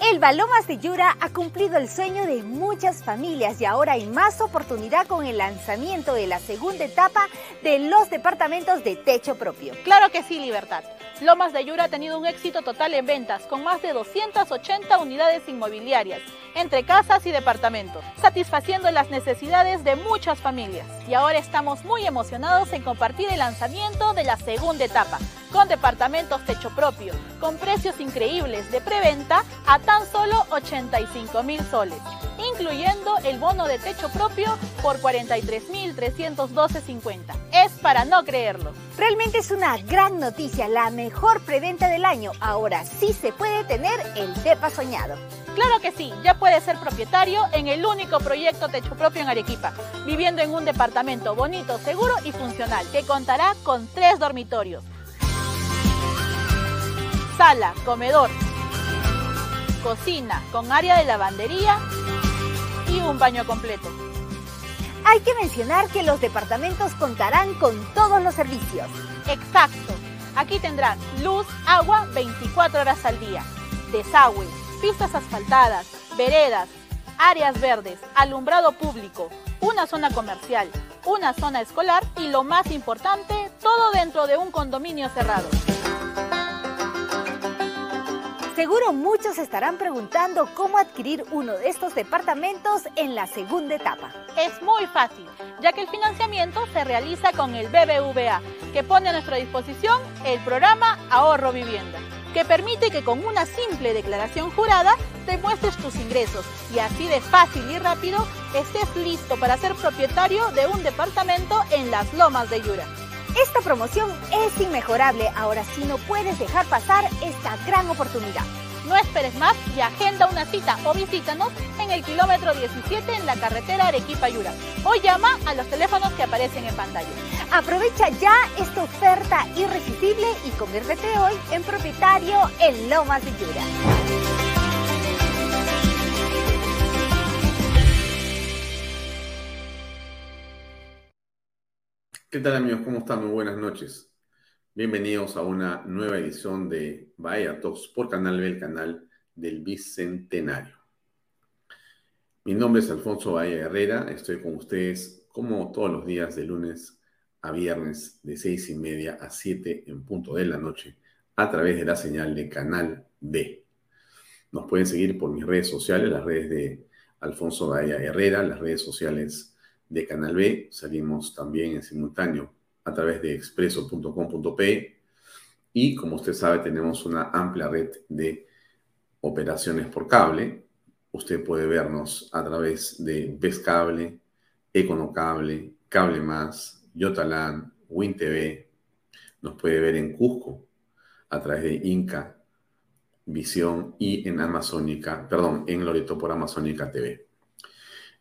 El Balomas de Yura ha cumplido el sueño de muchas familias y ahora hay más oportunidad con el lanzamiento de la segunda etapa de los departamentos de techo propio. Claro que sí, Libertad. Lomas de Yura ha tenido un éxito total en ventas, con más de 280 unidades inmobiliarias, entre casas y departamentos, satisfaciendo las necesidades de muchas familias. Y ahora estamos muy emocionados en compartir el lanzamiento de la segunda etapa, con departamentos techo propio, con precios increíbles de preventa a tan solo 85 mil soles, incluyendo el bono de techo propio por 43.312.50. Es para no creerlo. Realmente es una gran noticia, la mejor preventa del año. Ahora sí se puede tener el DEPA soñado. Claro que sí, ya puede ser propietario en el único proyecto techo propio en Arequipa, viviendo en un departamento bonito, seguro y funcional, que contará con tres dormitorios, sala, comedor, cocina con área de lavandería y un baño completo. Hay que mencionar que los departamentos contarán con todos los servicios. Exacto. Aquí tendrán luz, agua 24 horas al día, desagüe, pistas asfaltadas, veredas, áreas verdes, alumbrado público, una zona comercial, una zona escolar y lo más importante, todo dentro de un condominio cerrado. Seguro muchos estarán preguntando cómo adquirir uno de estos departamentos en la segunda etapa. Es muy fácil, ya que el financiamiento se realiza con el BBVA, que pone a nuestra disposición el programa Ahorro Vivienda, que permite que con una simple declaración jurada demuestres tus ingresos y así de fácil y rápido estés listo para ser propietario de un departamento en las lomas de Yura. Esta promoción es inmejorable, ahora sí no puedes dejar pasar esta gran oportunidad. No esperes más y agenda una cita o visítanos en el kilómetro 17 en la carretera Arequipa-Yura o llama a los teléfonos que aparecen en pantalla. Aprovecha ya esta oferta irresistible y conviértete hoy en propietario en Lomas de Yura. ¿Qué tal amigos? ¿Cómo están? Muy buenas noches. Bienvenidos a una nueva edición de Bahía Talks por Canal B, el canal del Bicentenario. Mi nombre es Alfonso Bahía Herrera, estoy con ustedes como todos los días de lunes a viernes de seis y media a siete en punto de la noche a través de la señal de Canal B. Nos pueden seguir por mis redes sociales, las redes de Alfonso Bahía Herrera, las redes sociales de Canal B. Salimos también en simultáneo a través de expreso.com.p y como usted sabe tenemos una amplia red de operaciones por cable. Usted puede vernos a través de Cable, Econocable, Cable Más, Yotalan, WinTV. Nos puede ver en Cusco a través de Inca, Visión y en Amazónica, perdón, en Loreto por Amazónica TV.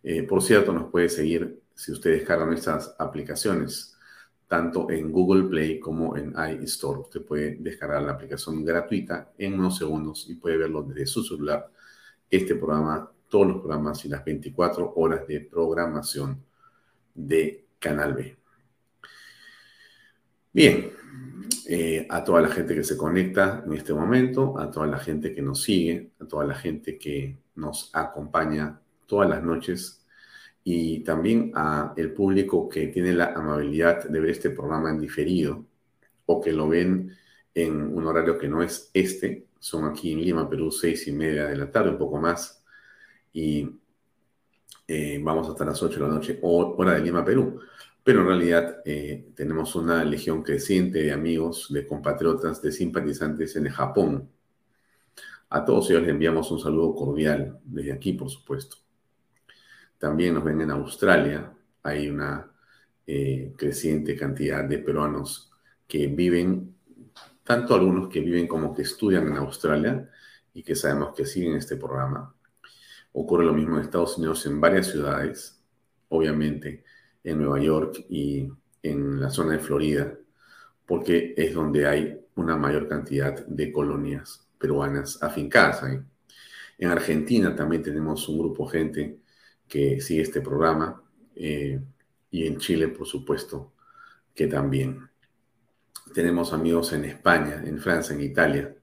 Eh, por cierto, nos puede seguir si usted descarga nuestras aplicaciones, tanto en Google Play como en iStore. Usted puede descargar la aplicación gratuita en unos segundos y puede verlo desde su celular, este programa todos los programas y las 24 horas de programación de Canal B. Bien, eh, a toda la gente que se conecta en este momento, a toda la gente que nos sigue, a toda la gente que nos acompaña todas las noches y también a el público que tiene la amabilidad de ver este programa en diferido o que lo ven en un horario que no es este. Son aquí en Lima, Perú, seis y media de la tarde, un poco más. Y eh, vamos hasta las ocho de la noche, hora de Lima, Perú. Pero en realidad eh, tenemos una legión creciente de amigos, de compatriotas, de simpatizantes en Japón. A todos ellos les enviamos un saludo cordial, desde aquí, por supuesto. También nos ven en Australia. Hay una eh, creciente cantidad de peruanos que viven, tanto algunos que viven como que estudian en Australia y que sabemos que siguen este programa. Ocurre lo mismo en Estados Unidos en varias ciudades, obviamente en Nueva York y en la zona de Florida, porque es donde hay una mayor cantidad de colonias peruanas afincadas ahí. En Argentina también tenemos un grupo de gente que sigue este programa eh, y en Chile, por supuesto, que también. Tenemos amigos en España, en Francia, en Italia.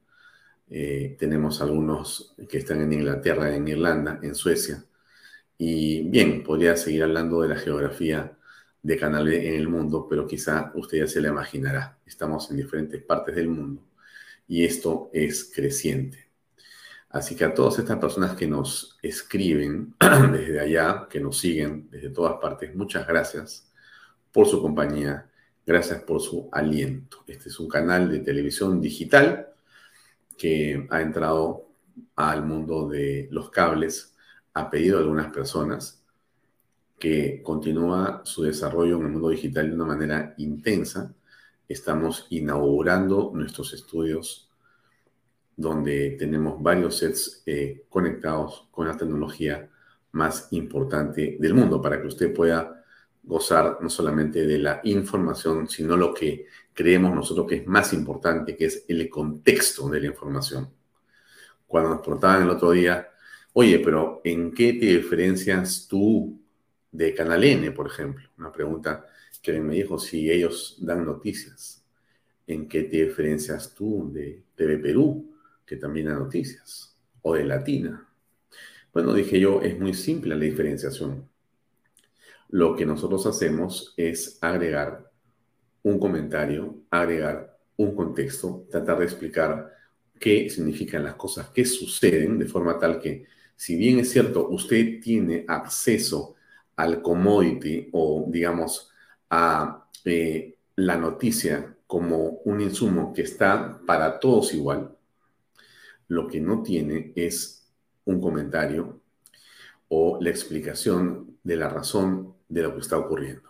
Eh, tenemos algunos que están en Inglaterra, en Irlanda, en Suecia. Y bien, podría seguir hablando de la geografía de Canal B en el mundo, pero quizá usted ya se la imaginará. Estamos en diferentes partes del mundo y esto es creciente. Así que a todas estas personas que nos escriben desde allá, que nos siguen desde todas partes, muchas gracias por su compañía, gracias por su aliento. Este es un canal de televisión digital que ha entrado al mundo de los cables a pedido de algunas personas, que continúa su desarrollo en el mundo digital de una manera intensa. Estamos inaugurando nuestros estudios donde tenemos varios sets eh, conectados con la tecnología más importante del mundo para que usted pueda gozar no solamente de la información, sino lo que creemos nosotros que es más importante, que es el contexto de la información. Cuando nos preguntaban el otro día, oye, pero ¿en qué te diferencias tú de Canal N, por ejemplo? Una pregunta que me dijo si ellos dan noticias. ¿En qué te diferencias tú de TV Perú, que también da noticias? O de Latina. Bueno, dije yo, es muy simple la diferenciación. Lo que nosotros hacemos es agregar un comentario, agregar un contexto, tratar de explicar qué significan las cosas que suceden, de forma tal que, si bien es cierto, usted tiene acceso al commodity o, digamos, a eh, la noticia como un insumo que está para todos igual, lo que no tiene es un comentario o la explicación de la razón de lo que está ocurriendo.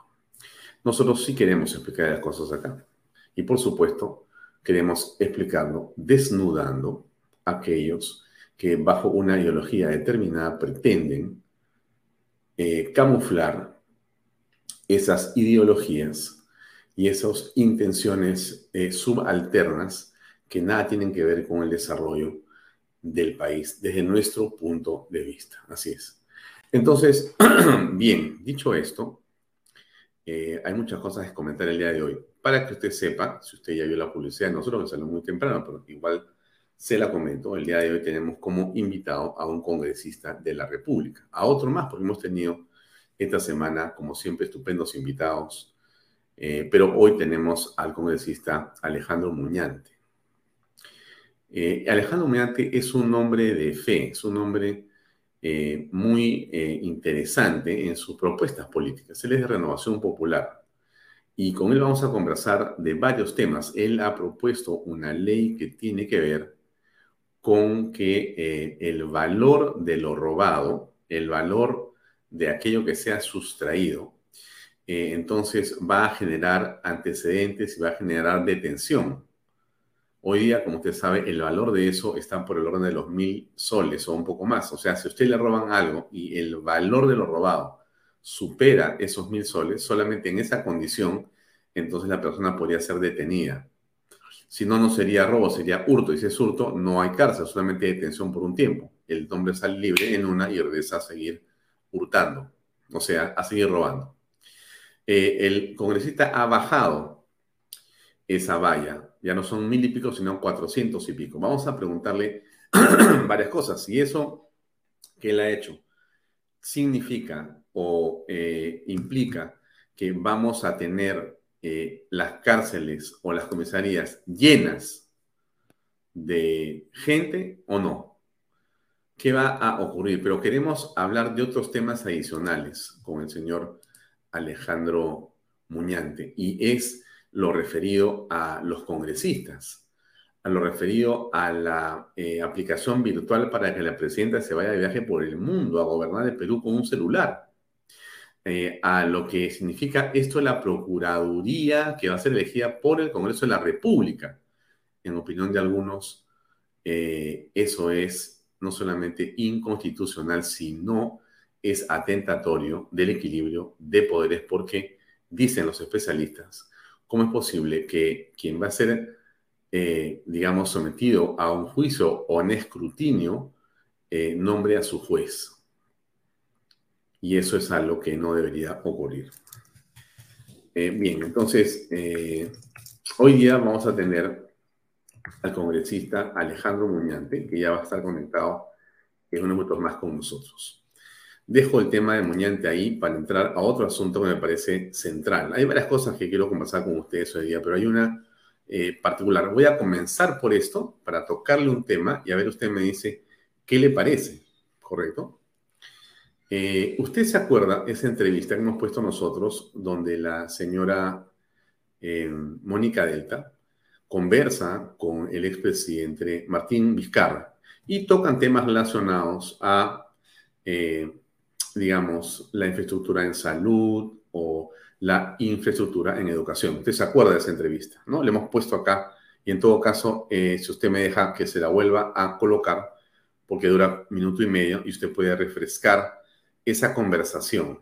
Nosotros sí queremos explicar las cosas acá. Y por supuesto, queremos explicarlo desnudando a aquellos que bajo una ideología determinada pretenden eh, camuflar esas ideologías y esas intenciones eh, subalternas que nada tienen que ver con el desarrollo del país desde nuestro punto de vista. Así es. Entonces, bien, dicho esto, eh, hay muchas cosas que comentar el día de hoy. Para que usted sepa, si usted ya vio la publicidad, nosotros que salió muy temprano, pero igual se la comento, el día de hoy tenemos como invitado a un congresista de la República, a otro más, porque hemos tenido esta semana, como siempre, estupendos invitados, eh, pero hoy tenemos al congresista Alejandro Muñante. Eh, Alejandro Muñante es un hombre de fe, es un hombre eh, muy interesante en sus propuestas políticas. Él es de Renovación Popular y con él vamos a conversar de varios temas. Él ha propuesto una ley que tiene que ver con que eh, el valor de lo robado, el valor de aquello que se ha sustraído, eh, entonces va a generar antecedentes y va a generar detención. Hoy día, como usted sabe, el valor de eso está por el orden de los mil soles o un poco más. O sea, si a usted le roban algo y el valor de lo robado supera esos mil soles, solamente en esa condición, entonces la persona podría ser detenida. Si no, no sería robo, sería hurto. Y si es hurto, no hay cárcel, solamente detención por un tiempo. el hombre sale libre en una y regresa a seguir hurtando, o sea, a seguir robando. Eh, el congresista ha bajado esa valla, ya no son mil y pico, sino cuatrocientos y pico. Vamos a preguntarle varias cosas. Si eso que él ha hecho significa o eh, implica que vamos a tener eh, las cárceles o las comisarías llenas de gente o no. ¿Qué va a ocurrir? Pero queremos hablar de otros temas adicionales con el señor Alejandro Muñante y es lo referido a los congresistas, a lo referido a la eh, aplicación virtual para que la presidenta se vaya de viaje por el mundo a gobernar el Perú con un celular. Eh, a lo que significa esto la Procuraduría que va a ser elegida por el Congreso de la República. En opinión de algunos, eh, eso es no solamente inconstitucional, sino es atentatorio del equilibrio de poderes porque, dicen los especialistas, ¿cómo es posible que quien va a ser, eh, digamos, sometido a un juicio o un escrutinio nombre a su juez? y eso es algo que no debería ocurrir. Eh, bien, entonces, eh, hoy día vamos a tener al congresista Alejandro Muñante, que ya va a estar conectado en unos minutos más con nosotros. Dejo el tema de Muñante ahí para entrar a otro asunto que me parece central. Hay varias cosas que quiero conversar con ustedes hoy día, pero hay una eh, particular. Voy a comenzar por esto para tocarle un tema y a ver usted me dice qué le parece, ¿correcto? Eh, ¿Usted se acuerda esa entrevista que hemos puesto nosotros donde la señora eh, Mónica Delta conversa con el expresidente Martín Vizcarra y tocan temas relacionados a, eh, digamos, la infraestructura en salud o la infraestructura en educación? ¿Usted se acuerda de esa entrevista? ¿no? Le hemos puesto acá y en todo caso, si usted me deja que se la vuelva a colocar, porque dura minuto y medio y usted puede refrescar esa conversación,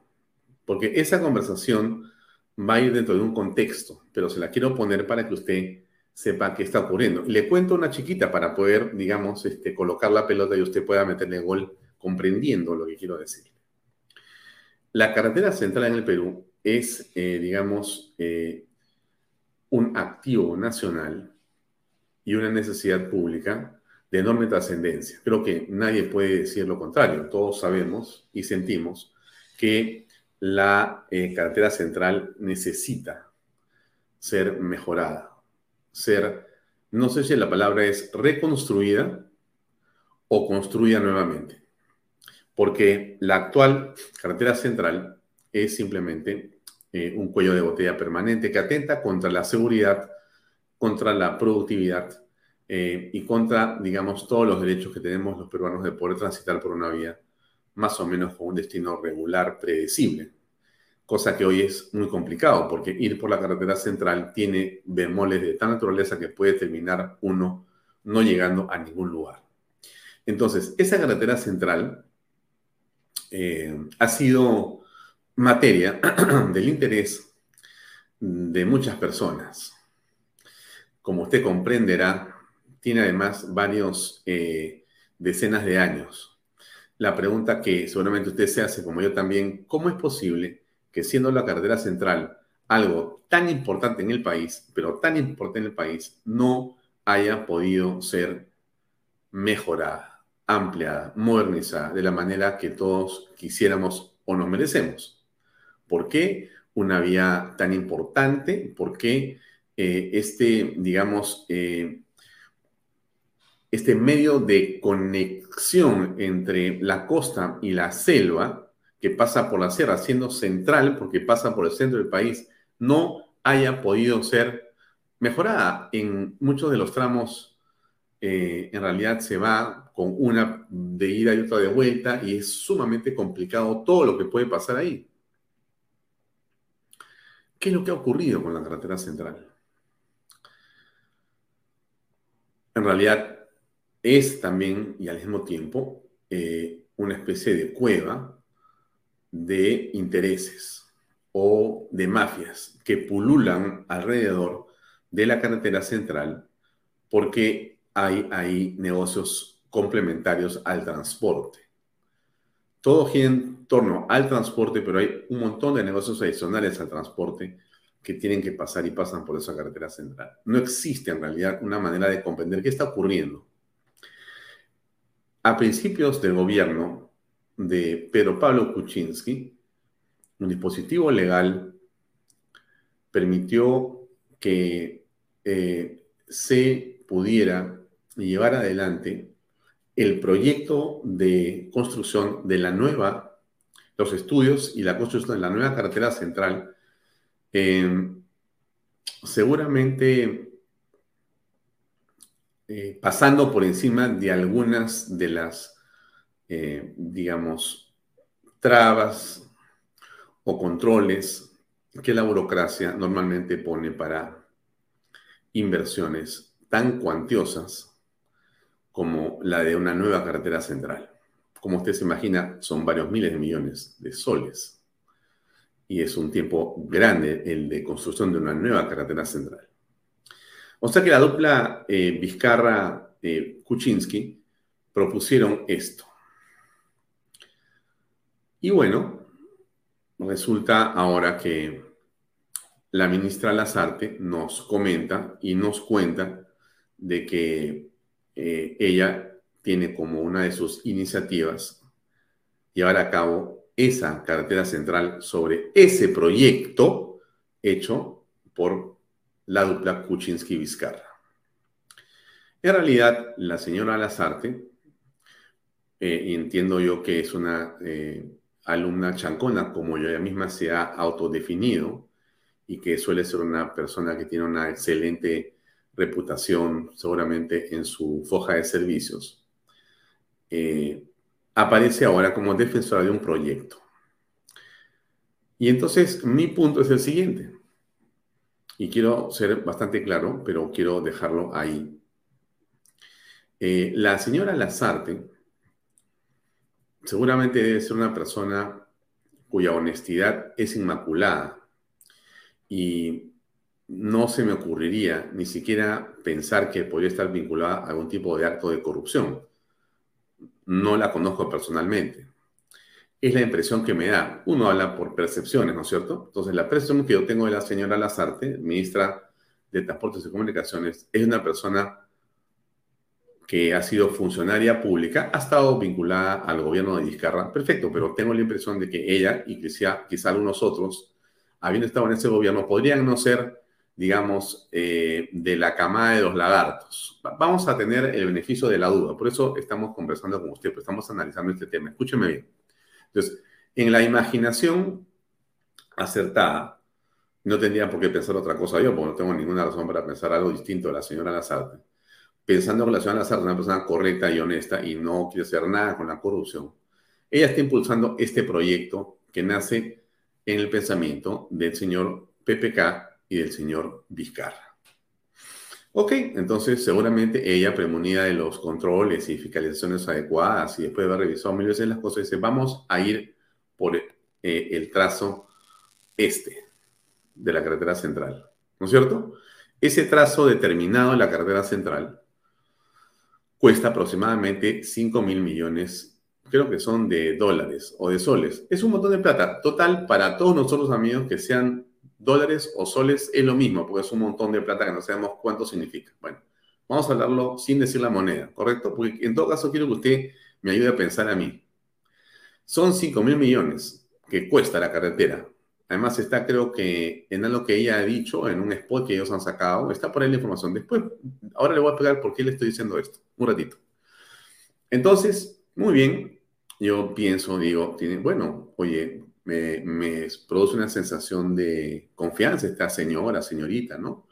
porque esa conversación va a ir dentro de un contexto, pero se la quiero poner para que usted sepa qué está ocurriendo. Le cuento una chiquita para poder, digamos, este, colocar la pelota y usted pueda meterle gol comprendiendo lo que quiero decir. La carretera central en el Perú es, eh, digamos, eh, un activo nacional y una necesidad pública de enorme trascendencia. Creo que nadie puede decir lo contrario. Todos sabemos y sentimos que la eh, carretera central necesita ser mejorada, ser, no sé si la palabra es reconstruida o construida nuevamente, porque la actual carretera central es simplemente eh, un cuello de botella permanente que atenta contra la seguridad, contra la productividad eh, y contra, digamos, todos los derechos que tenemos los peruanos de poder transitar por una vía más o menos con un destino regular, predecible. Cosa que hoy es muy complicado porque ir por la carretera central tiene bemoles de tal naturaleza que puede terminar uno no llegando a ningún lugar. Entonces, esa carretera central eh, ha sido materia del interés de muchas personas. Como usted comprenderá, tiene además varios eh, decenas de años. La pregunta que seguramente usted se hace, como yo también, ¿cómo es posible que siendo la carretera central algo tan importante en el país, pero tan importante en el país, no haya podido ser mejorada, ampliada, modernizada de la manera que todos quisiéramos o nos merecemos? ¿Por qué una vía tan importante? ¿Por qué eh, este, digamos, eh, este medio de conexión entre la costa y la selva, que pasa por la sierra, siendo central porque pasa por el centro del país, no haya podido ser mejorada. En muchos de los tramos, eh, en realidad se va con una de ida y otra de vuelta y es sumamente complicado todo lo que puede pasar ahí. ¿Qué es lo que ha ocurrido con la carretera central? En realidad, es también y al mismo tiempo eh, una especie de cueva de intereses o de mafias que pululan alrededor de la carretera central porque hay ahí negocios complementarios al transporte. Todo gira en torno al transporte, pero hay un montón de negocios adicionales al transporte que tienen que pasar y pasan por esa carretera central. No existe en realidad una manera de comprender qué está ocurriendo. A principios del gobierno de Pedro Pablo Kuczynski, un dispositivo legal permitió que eh, se pudiera llevar adelante el proyecto de construcción de la nueva, los estudios y la construcción de la nueva carretera central, eh, seguramente eh, pasando por encima de algunas de las, eh, digamos, trabas o controles que la burocracia normalmente pone para inversiones tan cuantiosas como la de una nueva carretera central. Como usted se imagina, son varios miles de millones de soles. Y es un tiempo grande el de construcción de una nueva carretera central. O sea que la dupla eh, Vizcarra-Kuczynski eh, propusieron esto. Y bueno, resulta ahora que la ministra Lazarte nos comenta y nos cuenta de que eh, ella tiene como una de sus iniciativas llevar a cabo esa carretera central sobre ese proyecto hecho por la dupla Kuczynski-Vizcarra. En realidad, la señora Lazarte, eh, entiendo yo que es una eh, alumna chancona, como ella misma se ha autodefinido, y que suele ser una persona que tiene una excelente reputación seguramente en su foja de servicios, eh, aparece ahora como defensora de un proyecto. Y entonces mi punto es el siguiente, y quiero ser bastante claro, pero quiero dejarlo ahí. Eh, la señora Lazarte seguramente debe ser una persona cuya honestidad es inmaculada y no se me ocurriría ni siquiera pensar que podría estar vinculada a algún tipo de acto de corrupción. No la conozco personalmente. Es la impresión que me da. Uno habla por percepciones, ¿no es cierto? Entonces, la percepción que yo tengo de la señora Lazarte, ministra de Transportes y Comunicaciones, es una persona que ha sido funcionaria pública, ha estado vinculada al gobierno de Vizcarra, perfecto, pero tengo la impresión de que ella y quizá, quizá algunos otros, habiendo estado en ese gobierno, podrían no ser digamos, eh, de la camada de los lagartos. Vamos a tener el beneficio de la duda, por eso estamos conversando con usted, pues estamos analizando este tema. Escúcheme bien. Entonces, en la imaginación acertada, no tendría por qué pensar otra cosa yo, porque no tengo ninguna razón para pensar algo distinto de la señora Lazarte. Pensando que la señora Lazarte una persona correcta y honesta y no quiere hacer nada con la corrupción, ella está impulsando este proyecto que nace en el pensamiento del señor PPK y del señor Vizcarra. Ok, entonces seguramente ella, premunida de los controles y fiscalizaciones adecuadas y después de haber revisado mil veces las cosas, dice, vamos a ir por eh, el trazo este de la carretera central. ¿No es cierto? Ese trazo determinado en la carretera central cuesta aproximadamente 5 mil millones, creo que son de dólares o de soles. Es un montón de plata. Total, para todos nosotros amigos que sean dólares o soles es lo mismo, porque es un montón de plata que no sabemos cuánto significa. Bueno, vamos a hablarlo sin decir la moneda, ¿correcto? Porque en todo caso quiero que usted me ayude a pensar a mí. Son 5 mil millones que cuesta la carretera. Además está creo que en algo que ella ha dicho, en un spot que ellos han sacado, está por ahí la información. Después, ahora le voy a explicar por qué le estoy diciendo esto, un ratito. Entonces, muy bien, yo pienso, digo, bueno, oye, me, produce una sensación de confianza esta señora, señorita, ¿no?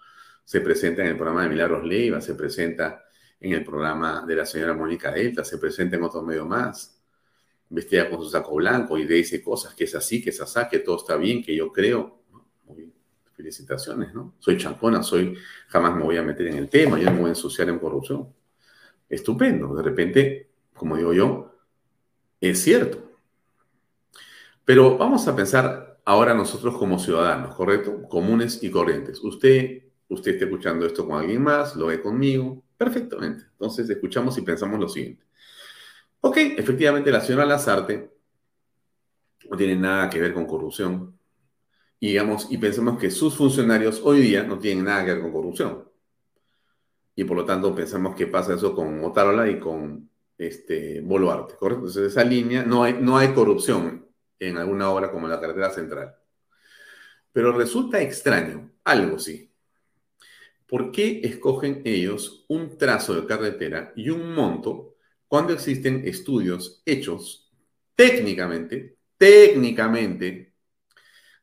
Se presenta en el programa de Milagros Leiva, se presenta en el programa de la señora Mónica Delta, se presenta en otro medio más, vestida con su saco blanco y dice cosas que es así, que es así, que todo está bien, que yo creo. Muy felicitaciones, ¿no? Soy champona, soy, jamás me voy a meter en el tema, yo no me voy a ensuciar en corrupción. Estupendo, de repente, como digo yo, es cierto. Pero vamos a pensar ahora nosotros como ciudadanos, ¿correcto? Comunes y corrientes. Usted, usted está escuchando esto con alguien más, lo ve conmigo, perfectamente. Entonces escuchamos y pensamos lo siguiente. Ok, efectivamente la señora Lazarte no tiene nada que ver con corrupción. Y, y pensemos que sus funcionarios hoy día no tienen nada que ver con corrupción. Y por lo tanto pensamos que pasa eso con Motarola y con este, Boluarte, ¿correcto? Entonces esa línea no hay, no hay corrupción en alguna obra como la carretera central. Pero resulta extraño, algo sí. ¿Por qué escogen ellos un trazo de carretera y un monto cuando existen estudios hechos técnicamente, técnicamente,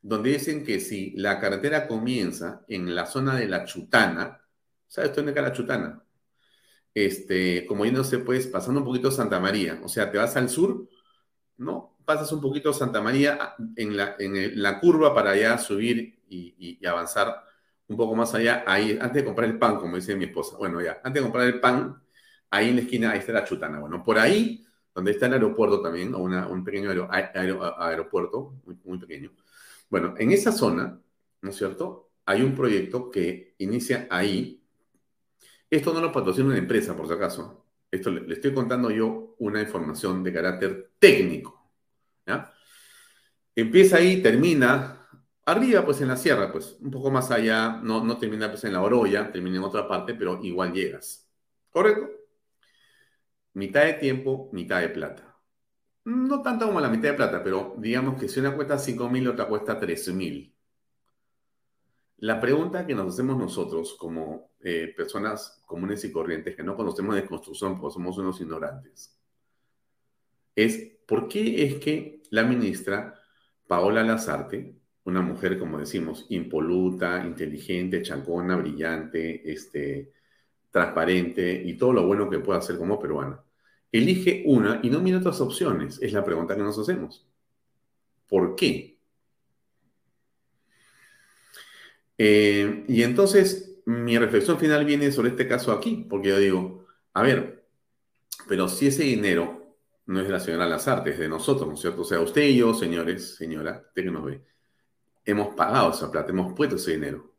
donde dicen que si la carretera comienza en la zona de la Chutana, ¿sabes dónde queda la Chutana? Este, como yéndose pues pasando un poquito Santa María, o sea, te vas al sur, ¿no? Pasas un poquito Santa María en la, en la curva para allá subir y avanzar un poco más allá, ahí, antes de comprar el pan, como dice mi esposa, bueno, ya, antes de comprar el pan, ahí en la esquina, ahí está la chutana. Bueno, por ahí, donde está el aeropuerto también, o un pequeño aeropuerto, muy, muy pequeño. Bueno, en esa zona, ¿no es cierto? Hay un proyecto que inicia ahí. Esto no lo patrocina una empresa, por si acaso. Esto le, le estoy contando yo una información de carácter técnico. Empieza ahí, termina Arriba, pues en la sierra, pues un poco más allá, no, no termina pues en la Oroya, termina en otra parte, pero igual llegas. ¿Correcto? Mitad de tiempo, mitad de plata. No tanto como la mitad de plata, pero digamos que si una cuesta 5 mil, otra cuesta 13 mil. La pregunta que nos hacemos nosotros como eh, personas comunes y corrientes que no conocemos de construcción porque somos unos ignorantes es ¿por qué es que la ministra Paola Lazarte una mujer, como decimos, impoluta, inteligente, chacona, brillante, este, transparente y todo lo bueno que pueda hacer como peruana. Elige una y no mira otras opciones. Es la pregunta que nos hacemos. ¿Por qué? Eh, y entonces mi reflexión final viene sobre este caso aquí, porque yo digo, a ver, pero si ese dinero no es de la señora Lazarte, es de nosotros, ¿no es cierto? O sea, usted y yo, señores, señora, usted que nos ve, hemos pagado esa plata, hemos puesto ese dinero.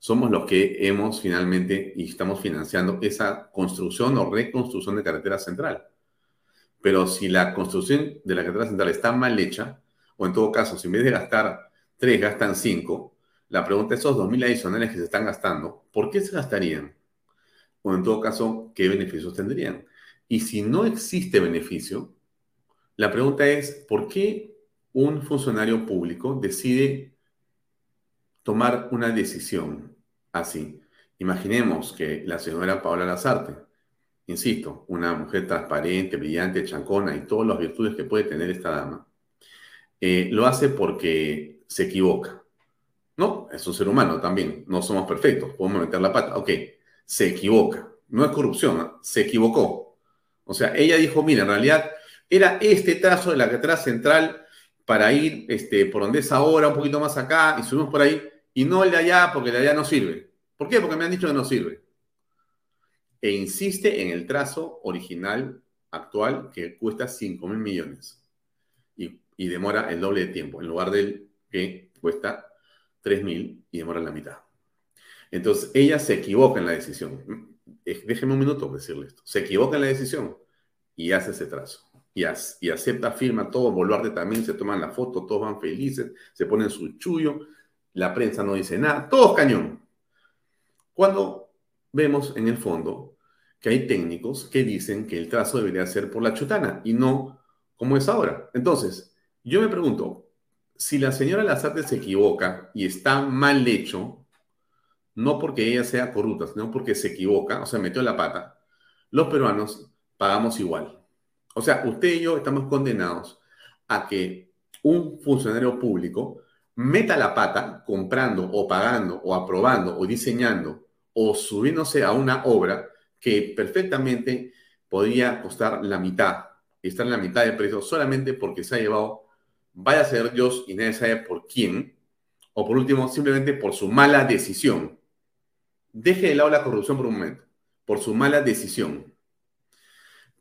Somos los que hemos finalmente y estamos financiando esa construcción o reconstrucción de carretera central. Pero si la construcción de la carretera central está mal hecha, o en todo caso, si en vez de gastar tres, gastan cinco, la pregunta es, esos 2.000 adicionales que se están gastando, ¿por qué se gastarían? O en todo caso, ¿qué beneficios tendrían? Y si no existe beneficio, la pregunta es, ¿por qué un funcionario público decide tomar una decisión así. Imaginemos que la señora Paola Lazarte, insisto, una mujer transparente, brillante, chancona y todas las virtudes que puede tener esta dama, eh, lo hace porque se equivoca. No, es un ser humano también, no somos perfectos, podemos meter la pata. Ok, se equivoca, no es corrupción, se equivocó. O sea, ella dijo, mira, en realidad era este trazo de la carretera central para ir este, por donde es ahora, un poquito más acá, y subimos por ahí, y no el de allá porque el de allá no sirve. ¿Por qué? Porque me han dicho que no sirve. E insiste en el trazo original actual que cuesta 5 mil millones y, demora el doble de tiempo, en lugar del que cuesta 3 mil y demora la mitad. Entonces, ella se equivoca en la decisión. Déjeme un minuto decirle esto. Se equivoca en la decisión y hace ese trazo. Y, y acepta, firma todo. Boluarte también se toman la foto, todos van felices, se ponen su chullo la prensa no dice nada, todos cañón. Cuando vemos en el fondo que hay técnicos que dicen que el trazo debería ser por la chutana y no como es ahora. Entonces, yo me pregunto, si la señora Lazarte se equivoca y está mal hecho, no porque ella sea corrupta, sino porque se equivoca, o sea, metió la pata, los peruanos pagamos igual. O sea, usted y yo estamos condenados a que un funcionario público meta la pata comprando o pagando o aprobando o diseñando o subiéndose a una obra que perfectamente podría costar la mitad estar en la mitad de precio solamente porque se ha llevado, vaya a ser Dios y nadie sabe por quién, o por último, simplemente por su mala decisión. Deje de lado la corrupción por un momento, por su mala decisión.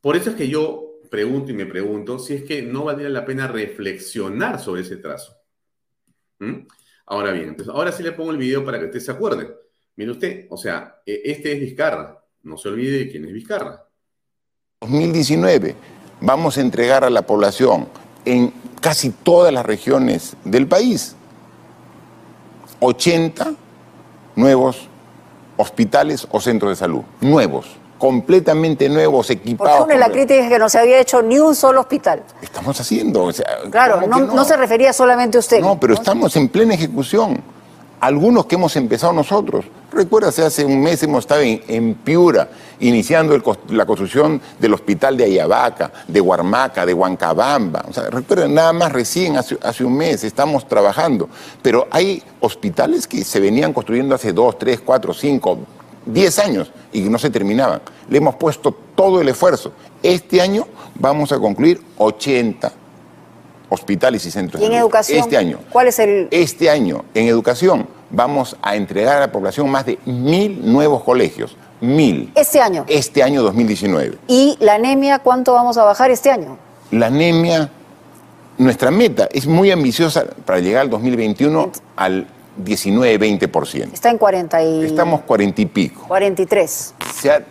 Por eso es que yo pregunto y me pregunto si es que no valdría la pena reflexionar sobre ese trazo. ¿Mm? Ahora bien, entonces ahora sí le pongo el video para que usted se acuerde. Mire usted, o sea, e, este es Vizcarra. No se olvide de quién es Vizcarra. 2019, vamos a entregar a la población en casi todas las regiones del país 80 nuevos hospitales o centros de salud, nuevos, completamente nuevos, equipados. Porque la crítica es que no se había hecho ni un solo hospital. Estamos haciendo. claro, no, se refería solamente a usted. No, pero estamos en plena ejecución. Algunos que hemos empezado nosotros. Recuérdase, hace un mes hemos estado en, Piura, iniciando la construcción del hospital de Ayabaca, de Huarmaca, de Huancabamba. O sea, recuerden, nada más recién, hace, hace, un mes, estamos trabajando. Pero hay hospitales que se venían construyendo hace dos, tres, cuatro, cinco, diez años y que no se terminaban. Le hemos puesto todo el esfuerzo. Este año vamos a concluir 80 hospitales y centros. ¿Y en educación? Este año. ¿Cuál es el...? Este año, en educación, vamos a entregar a la población más de mil nuevos colegios. Mil. ¿Este año? Este año 2019. ¿Y la anemia cuánto vamos a bajar este año? La anemia, nuestra meta es muy ambiciosa para llegar al 2021 al 19-20%. Está en 40 y... Estamos 40 y pico. 43. Se ha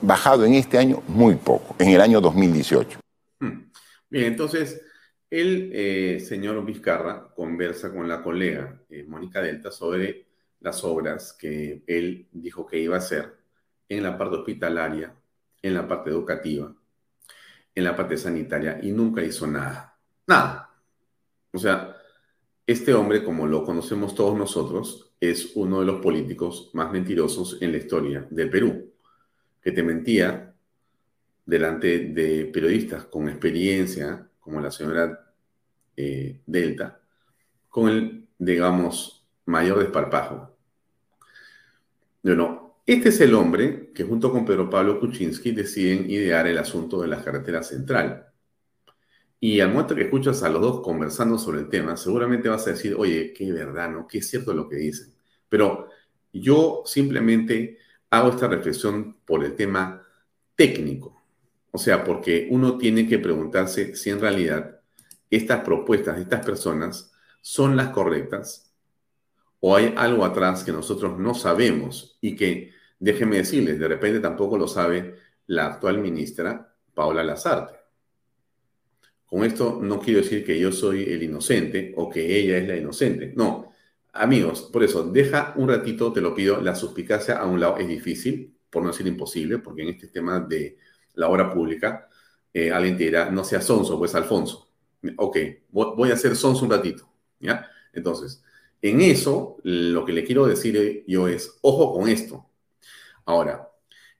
bajado en este año muy poco, en el año 2018. Hmm. Bien, entonces el eh, señor Vizcarra conversa con la colega Mónica Delta sobre las obras que él dijo que iba a hacer en la parte hospitalaria, en la parte educativa, en la parte sanitaria y nunca hizo nada. Nada. O sea, este hombre, como lo conocemos todos nosotros, es uno de los políticos más mentirosos en la historia del Perú, que te mentía delante de periodistas con experiencia, como la señora eh, Delta, con el, digamos, mayor desparpajo. Bueno, este es el hombre que junto con Pedro Pablo Kuczynski deciden idear el asunto de la carretera central. Y al momento que escuchas a los dos conversando sobre el tema, seguramente vas a decir, oye, qué verdad, ¿no? Qué cierto lo que dicen. Pero yo simplemente hago esta reflexión por el tema técnico. O sea, porque uno tiene que preguntarse si en realidad estas propuestas de estas personas son las correctas o hay algo atrás que nosotros no sabemos y que, déjenme decirles, de repente tampoco lo sabe la actual ministra Paula Lazarte. Con esto no quiero decir que yo soy el inocente o que ella es la inocente. No, amigos, por eso, deja un ratito, te lo pido, la suspicacia a un lado es difícil, por no decir imposible, porque en este tema de la obra pública, eh, alguien te dirá, no sea Sonso, pues Alfonso. Ok, voy a hacer Sonso un ratito, ¿ya? Entonces, en eso, lo que le quiero decir yo es, ojo con esto. Ahora,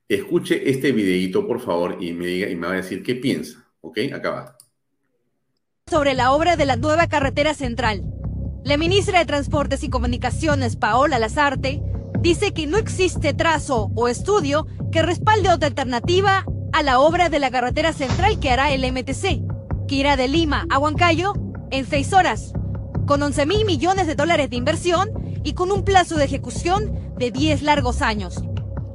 escuche este videito, por favor, y me diga, y me va a decir qué piensa, ¿ok? Acá va. Sobre la obra de la nueva carretera central. La ministra de Transportes y Comunicaciones, Paola Lazarte, dice que no existe trazo o estudio que respalde otra alternativa a la obra de la carretera central que hará el MTC, que irá de Lima a Huancayo en seis horas, con 11 mil millones de dólares de inversión y con un plazo de ejecución de 10 largos años.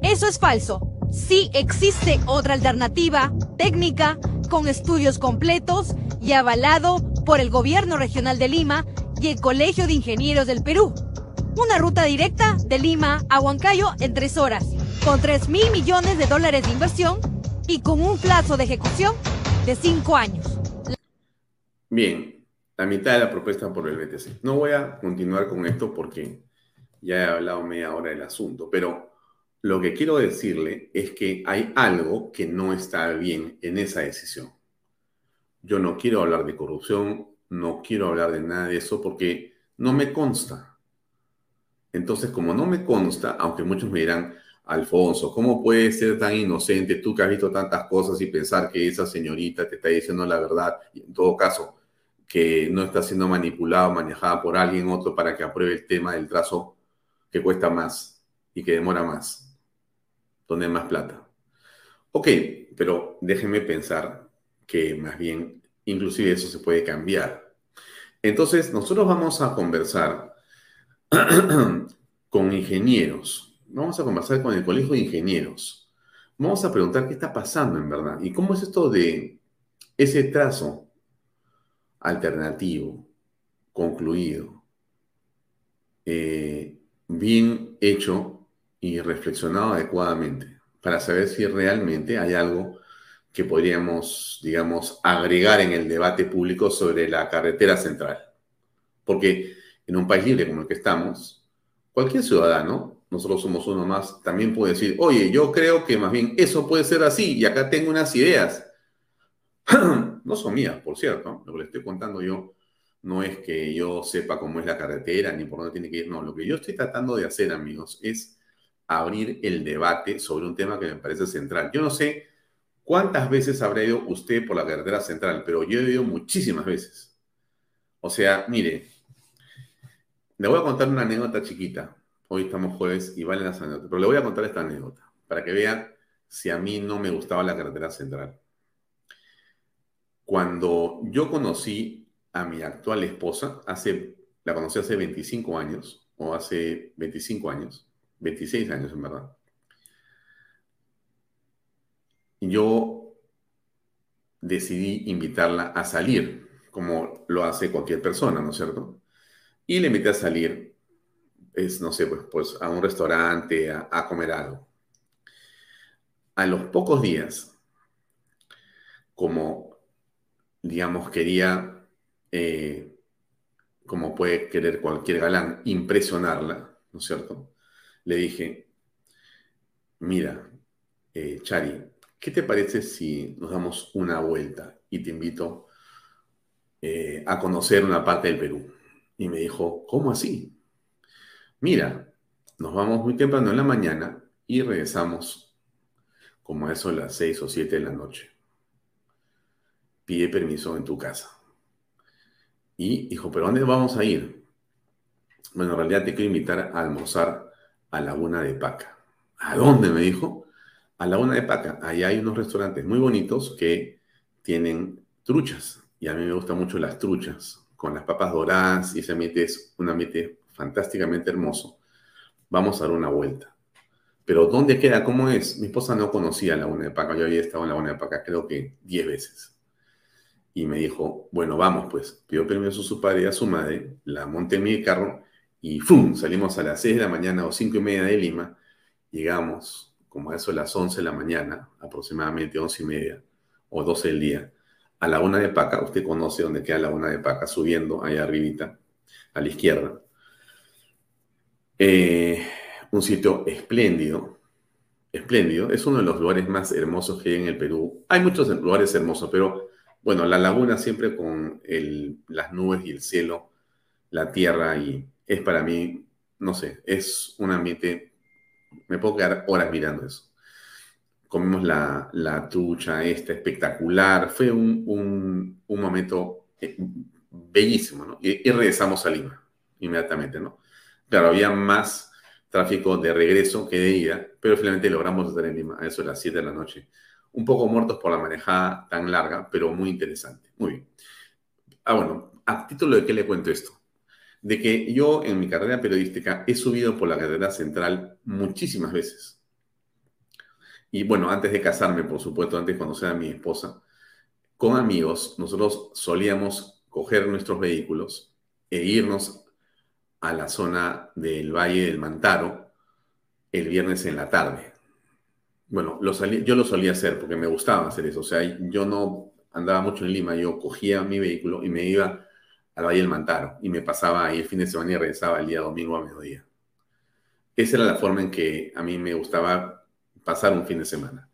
Eso es falso. Sí existe otra alternativa técnica con estudios completos y avalado por el Gobierno Regional de Lima y el Colegio de Ingenieros del Perú. Una ruta directa de Lima a Huancayo en tres horas, con 3 mil millones de dólares de inversión y con un plazo de ejecución de cinco años. Bien, la mitad de la propuesta por el BTC. No voy a continuar con esto porque ya he hablado media hora del asunto, pero lo que quiero decirle es que hay algo que no está bien en esa decisión. Yo no quiero hablar de corrupción, no quiero hablar de nada de eso porque no me consta. Entonces, como no me consta, aunque muchos me dirán, Alfonso, ¿cómo puedes ser tan inocente tú que has visto tantas cosas y pensar que esa señorita te está diciendo la verdad? En todo caso, que no está siendo manipulada o manejada por alguien otro para que apruebe el tema del trazo que cuesta más y que demora más, donde hay más plata. Ok, pero déjenme pensar que más bien, inclusive eso se puede cambiar. Entonces, nosotros vamos a conversar con ingenieros Vamos a conversar con el Colegio de Ingenieros. Vamos a preguntar qué está pasando en verdad y cómo es esto de ese trazo alternativo, concluido, eh, bien hecho y reflexionado adecuadamente para saber si realmente hay algo que podríamos, digamos, agregar en el debate público sobre la carretera central. Porque en un país libre como el que estamos, cualquier ciudadano, nosotros somos uno más, también puede decir, oye, yo creo que más bien eso puede ser así y acá tengo unas ideas. no son mías, por cierto, lo que le estoy contando yo no es que yo sepa cómo es la carretera ni por dónde tiene que ir, no, lo que yo estoy tratando de hacer, amigos, es abrir el debate sobre un tema que me parece central. Yo no sé cuántas veces habrá ido usted por la carretera central, pero yo he ido muchísimas veces. O sea, mire, le voy a contar una anécdota chiquita. Hoy estamos jueves y valen las anécdotas, pero le voy a contar esta anécdota para que vea si a mí no me gustaba la carretera central. Cuando yo conocí a mi actual esposa, hace, la conocí hace 25 años, o hace 25 años, 26 años en verdad. Yo decidí invitarla a salir, como lo hace cualquier persona, ¿no es cierto? Y le invité a salir, es, no sé, pues, pues a un restaurante, a, comer algo. A los pocos días, como, digamos, quería, eh, como puede querer cualquier galán, impresionarla, ¿no es cierto? le dije, mira, eh, Chari, ¿qué te parece si nos damos una vuelta y te invito eh, a conocer una parte del Perú? Y me dijo, ¿cómo así? Mira, nos vamos muy temprano en la mañana y regresamos como a eso a las seis o siete de la noche. Pide permiso en tu casa. Y dijo, ¿pero dónde vamos a ir? Bueno, en realidad te quiero invitar a almorzar a Laguna de Paca. ¿A dónde? me dijo. A Laguna de Paca. Allá hay unos restaurantes muy bonitos que tienen truchas. Y a mí me gustan mucho las truchas, con las papas doradas y ese ambiente es un fantásticamente hermoso. Vamos a dar una vuelta. Pero ¿dónde queda? ¿Cómo es? Mi esposa no conocía Laguna de Paca. Yo había estado en Laguna de Paca creo que 10 veces. Y me dijo, bueno, vamos pues. Pidió permiso a su padre y a su madre, la monté en mi carro y ¡fum! Salimos a las 6 de la mañana o 5 y media de Lima. Llegamos como a eso de las 11 de la mañana, aproximadamente 11 y media o 12 del día, a la Laguna de Paca. Usted conoce dónde queda la Laguna de Paca, subiendo allá arribita, a la izquierda. Eh, un sitio espléndido, espléndido. Es uno de los lugares más hermosos que hay en el Perú. Hay muchos lugares hermosos, pero bueno, la laguna siempre con las nubes y el cielo, la tierra y es para mí, no sé, es un ambiente, me puedo quedar horas mirando eso. Comimos la, la trucha esta espectacular, fue un, momento eh, bellísimo, ¿no? Y, regresamos a Lima inmediatamente, ¿no? Claro, había más tráfico de regreso que de ida, pero finalmente logramos estar en Lima a eso de las 7 de la noche. Un poco muertos por la manejada tan larga, pero muy interesante. Muy bien. Ah, bueno, a título de qué le cuento esto de que yo en mi carrera periodística he subido por la carrera central muchísimas veces. Y bueno, antes de casarme, por supuesto, antes de conocer a mi esposa, con amigos, nosotros solíamos coger nuestros vehículos e irnos a la zona del Valle del Mantaro el viernes en la tarde. Bueno, yo lo solía hacer porque me gustaba hacer eso. O sea, yo no andaba mucho en Lima, yo cogía mi vehículo y me iba al Valle del Mantaro y me pasaba ahí el fin de semana y regresaba el día domingo a mediodía. Esa era la forma en que a mí me gustaba pasar un fin de semana.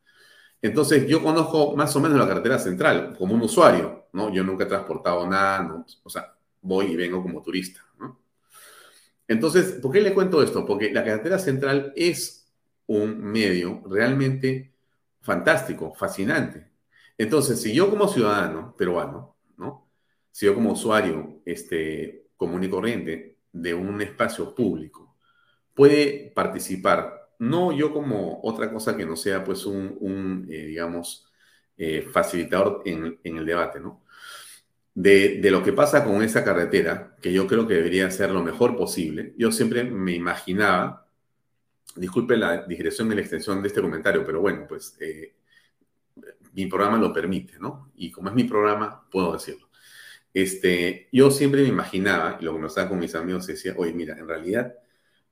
Entonces, yo conozco más o menos la carretera central como un usuario, ¿no? Yo nunca he transportado nada, ¿no? o sea, voy y vengo como turista, ¿no? Entonces, ¿por qué le cuento esto? Porque la carretera central es un medio realmente fantástico, fascinante. Entonces, si yo como ciudadano peruano, ¿no? si yo como usuario este, común y corriente de un espacio público puede participar, no yo como otra cosa que no sea pues un, eh, digamos, eh, facilitador en, el debate, ¿no? De, de, lo que pasa con esa carretera, que yo creo que debería ser lo mejor posible, yo siempre me imaginaba, disculpe la digresión y la extensión de este comentario, pero bueno, pues eh, mi programa lo permite, ¿no? Y como es mi programa, puedo decirlo. Este, yo siempre me imaginaba, y lo conversaba con mis amigos, decía, oye, mira, en realidad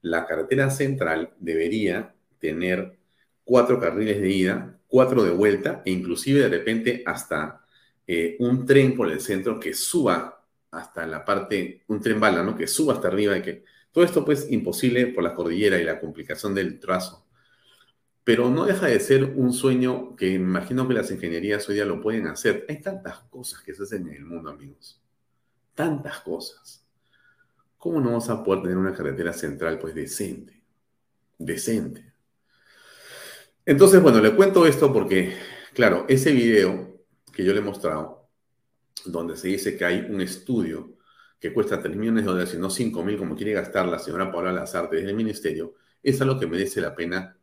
la carretera central debería tener cuatro carriles de ida cuatro de vuelta e inclusive de repente hasta eh, un tren por el centro que suba hasta la parte, un tren bala, ¿no? Que suba hasta arriba y que todo esto pues imposible por la cordillera y la complicación del trazo. Pero no deja de ser un sueño que imagino que las ingenierías hoy día lo pueden hacer. Hay tantas cosas que se hacen en el mundo, amigos. Tantas cosas. ¿Cómo no vamos a poder tener una carretera central pues decente? Decente. Entonces, bueno, le cuento esto porque, claro, ese video que yo le he mostrado, donde se dice que hay un estudio que cuesta 3 millones de dólares y no 5 mil como quiere gastar la señora Paula Lazarte desde el ministerio, es algo que merece la pena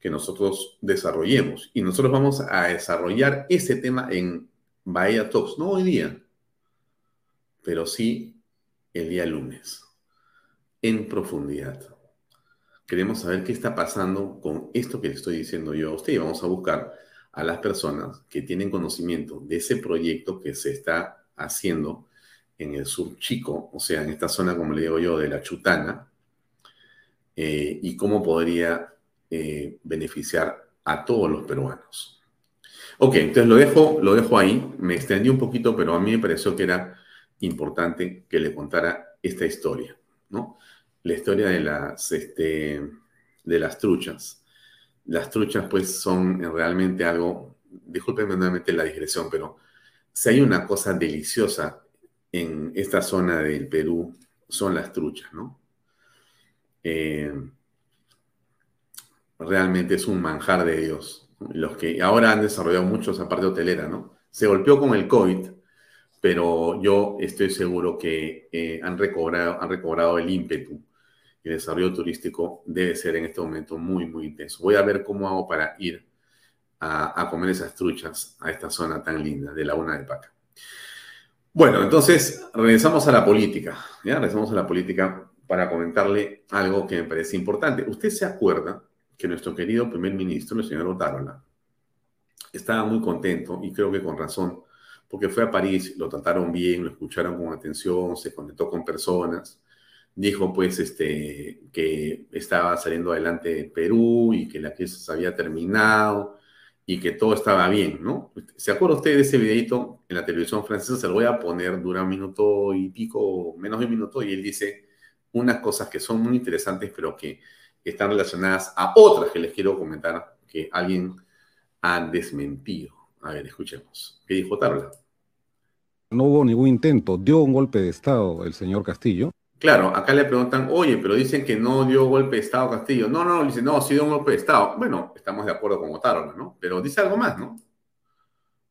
que nosotros desarrollemos. Y nosotros vamos a desarrollar ese tema en Bahía Talks, no hoy día, pero sí el día lunes, en profundidad. Queremos saber qué está pasando con esto que le estoy diciendo yo a usted y vamos a buscar a las personas que tienen conocimiento de ese proyecto que se está haciendo en el sur chico, o sea, en esta zona, como le digo yo, de la Chutana, eh, y cómo podría eh, beneficiar a todos los peruanos. Ok, entonces lo dejo, lo dejo ahí, me extendí un poquito, pero a mí me pareció que era importante que le contara esta historia, ¿no? la historia de las, este, de las truchas. Las truchas pues son realmente algo, discúlpenme nuevamente la digresión, pero si hay una cosa deliciosa en esta zona del Perú, son las truchas, ¿no? Eh, realmente es un manjar de Dios. Los que ahora han desarrollado mucho esa parte hotelera, ¿no? Se golpeó con el COVID, pero yo estoy seguro que eh, han, recobrado, han recobrado el ímpetu el desarrollo turístico debe ser en este momento muy, muy intenso. Voy a ver cómo hago para ir a, comer esas truchas a esta zona tan linda de Laguna de Paca. Bueno, entonces regresamos a la política, ¿ya? Regresamos a la política para comentarle algo que me parece importante. Usted se acuerda que nuestro querido primer ministro, el señor Otárola, estaba muy contento y creo que con razón, porque fue a París, lo trataron bien, lo escucharon con atención, se conectó con personas, dijo pues este, que estaba saliendo adelante Perú y que la crisis había terminado y que todo estaba bien, ¿no? ¿Se acuerda usted de ese videito en la televisión francesa? Se lo voy a poner, dura un minuto y pico, menos de un minuto, y él dice unas cosas que son muy interesantes, pero que están relacionadas a otras que les quiero comentar que alguien ha desmentido. A ver, escuchemos. ¿Qué dijo Tarla? No hubo ningún intento, dio un golpe de Estado el señor Castillo, Claro, acá le preguntan, oye, pero dicen que no dio golpe de Estado Castillo. No, no, dice, no, sí dio un golpe de Estado. Bueno, estamos de acuerdo con Otárola, ¿no? Pero dice algo más, ¿no?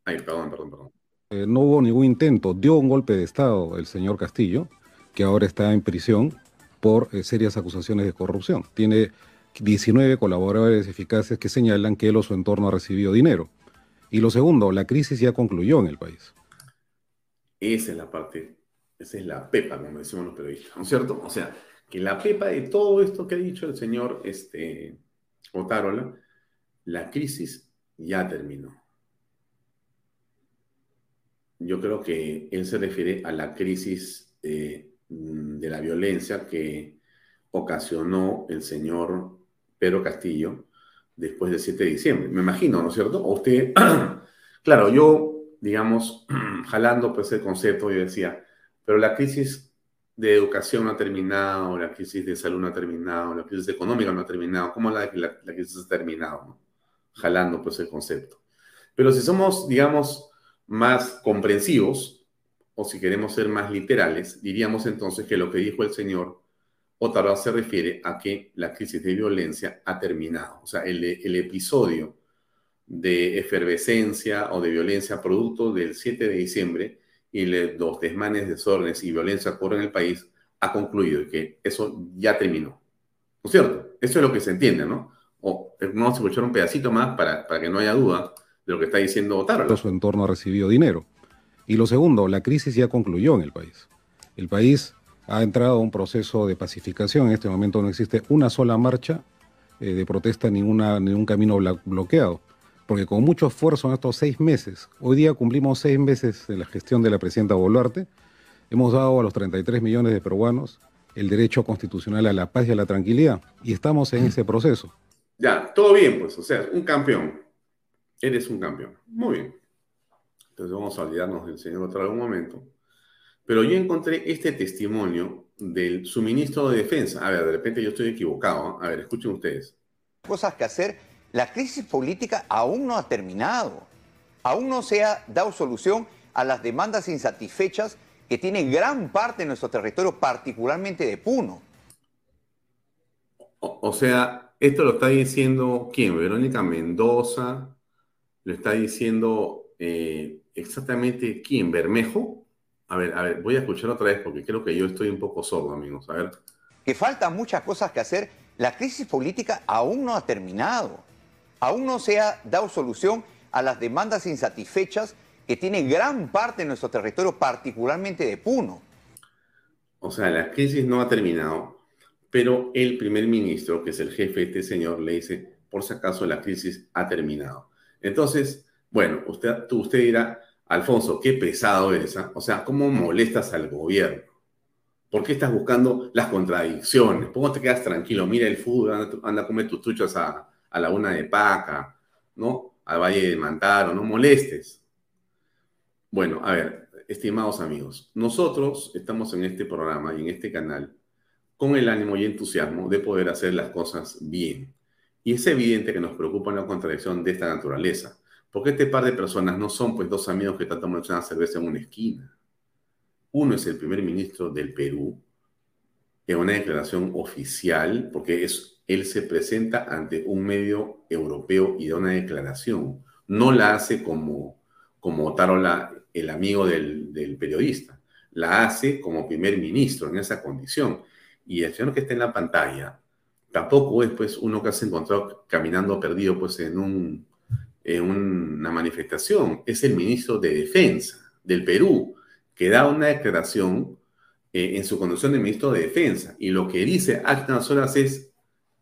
Ay, perdón, perdón, perdón. Eh, no hubo ningún intento, dio un golpe de Estado el señor Castillo, que ahora está en prisión por eh, serias acusaciones de corrupción. Tiene 19 colaboradores eficaces que señalan que él o su entorno ha recibido dinero. Y lo segundo, la crisis ya concluyó en el país. Esa es la parte esa es la pepa, como decimos los periodistas, ¿no es cierto? O sea, que la pepa de todo esto que ha dicho el señor este, Otárola, la crisis ya terminó. Yo creo que él se refiere a la crisis eh, de la violencia que ocasionó el señor Pedro Castillo después del 7 de diciembre. Me imagino, ¿no es cierto? Usted, claro, yo, digamos, jalando pues el concepto, yo decía, pero la crisis de educación no ha terminado, la crisis de salud no ha terminado, la crisis económica no ha terminado. ¿Cómo la, la, la crisis ha terminado? Jalando pues el concepto. Pero si somos, digamos, más comprensivos, o si queremos ser más literales, diríamos entonces que lo que dijo el señor Otaró se refiere a que la crisis de violencia ha terminado. O sea, el, el episodio de efervescencia o de violencia producto del 7 de diciembre y los desmanes, desórdenes y violencia ocurren en el país, ha concluido y que eso ya terminó. ¿No es cierto? Eso es lo que se entiende, ¿no? O vamos a escuchar un pedacito más para, para que no haya duda de lo que está diciendo Otaro. Su entorno ha recibido dinero. Y lo segundo, la crisis ya concluyó en el país. El país ha entrado a un proceso de pacificación. En este momento no existe una sola marcha eh, de protesta, ninguna, ningún camino bloqueado porque con mucho esfuerzo en estos seis meses, hoy día cumplimos seis meses de la gestión de la presidenta Boluarte, hemos dado a los 33 millones de peruanos el derecho constitucional a la paz y a la tranquilidad, y estamos en ese proceso. Ya, todo bien, pues, o sea, un campeón. Eres un campeón. Muy bien. Entonces vamos a olvidarnos del señor otro algún momento. Pero yo encontré este testimonio del suministro de defensa. A ver, de repente yo estoy equivocado. ¿eh? A ver, escuchen ustedes. Cosas que hacer. La crisis política aún no ha terminado. Aún no se ha dado solución a las demandas insatisfechas que tiene gran parte de nuestro territorio, particularmente de Puno. O, sea, esto lo está diciendo quién? Verónica Mendoza, lo está diciendo eh, exactamente quién, Bermejo. A ver, a ver, voy a escuchar otra vez porque creo que yo estoy un poco sordo, amigos. A ver. Que faltan muchas cosas que hacer. La crisis política aún no ha terminado. Aún no se ha dado solución a las demandas insatisfechas que tiene gran parte de nuestro territorio, particularmente de Puno. O sea, la crisis no ha terminado, pero el primer ministro, que es el jefe de este señor, le dice, por si acaso la crisis ha terminado. Entonces, bueno, usted, usted dirá, Alfonso, qué pesado eres, ¿ah? o sea, ¿cómo molestas al gobierno? ¿Por qué estás buscando las contradicciones? ¿Cómo te quedas tranquilo? Mira el fútbol, anda, a comer tus truchas a, a la una de Paca, ¿no? Al Valle de Mantaro, no molestes. Bueno, a ver, estimados amigos, nosotros estamos en este programa y en este canal con el ánimo y entusiasmo de poder hacer las cosas bien. Y es evidente que nos preocupa una contradicción de esta naturaleza, porque este par de personas no son pues dos amigos que están tomando una cerveza en una esquina. Uno es el primer ministro del Perú en una declaración oficial, porque es, él se presenta ante un medio europeo y da una declaración. No la hace como, como Tarola, el amigo del, del periodista. La hace como primer ministro en esa condición. Y el señor que está en la pantalla tampoco es pues uno que se encontrado caminando perdido pues en, un, en una manifestación. Es el ministro de Defensa del Perú que da una declaración eh, en su condición de ministro de Defensa. Y lo que dice Actas Horas es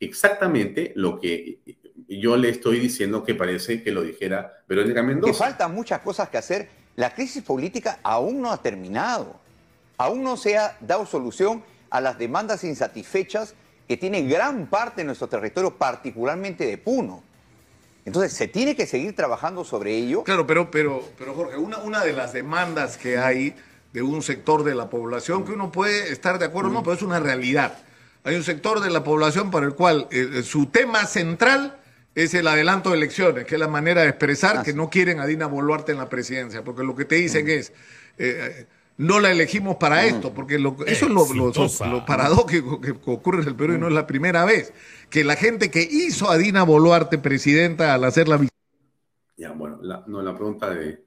exactamente lo que yo le estoy diciendo que parece que lo dijera Verónica Mendoza. Que faltan muchas cosas que hacer. La crisis política aún no ha terminado. Aún no se ha dado solución a las demandas insatisfechas que tiene gran parte de nuestro territorio, particularmente de Puno. Entonces, se tiene que seguir trabajando sobre ello. Claro, pero, pero, pero Jorge, una, una de las demandas que hay de un sector de la población, que uno puede estar de acuerdo o no, pero es una realidad. Hay un sector de la población para el cual eh, su tema central es el adelanto de elecciones, que es la manera de expresar que no quieren a Dina Boluarte en la presidencia, porque lo que te dicen es, eh, no la elegimos para esto, porque eso es lo, paradójico que ocurre en el Perú y no es la primera vez, que la gente que hizo a Dina Boluarte presidenta al hacer la Ya, bueno, no, la pregunta de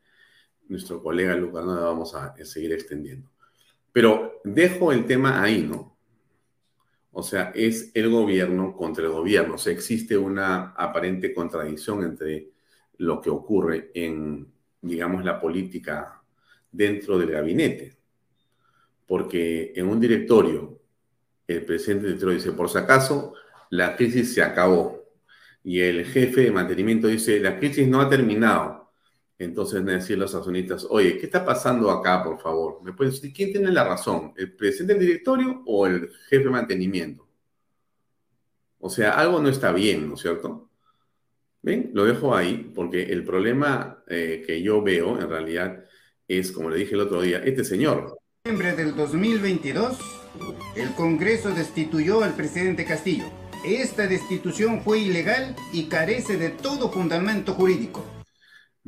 nuestro colega Lucas no la vamos a seguir extendiendo. Pero dejo el tema ahí, ¿no? O sea, es el gobierno contra el gobierno. O sea, existe una aparente contradicción entre lo que ocurre en, digamos, la política dentro del gabinete. Porque en un directorio, el presidente del directorio dice, por si acaso, la crisis se acabó. Y el jefe de mantenimiento dice, la crisis no ha terminado. Entonces me decir los accionistas, oye, ¿qué está pasando acá, por favor? ¿Me puedes decir quién tiene la razón? ¿El presidente del directorio o el jefe de mantenimiento? O sea, algo no está bien, ¿no es cierto? ¿Ven? Lo dejo ahí porque el problema eh, que yo veo en realidad es, como le dije el otro día, este señor. En noviembre del 2022, el Congreso destituyó al presidente Castillo. Esta destitución fue ilegal y carece de todo fundamento jurídico.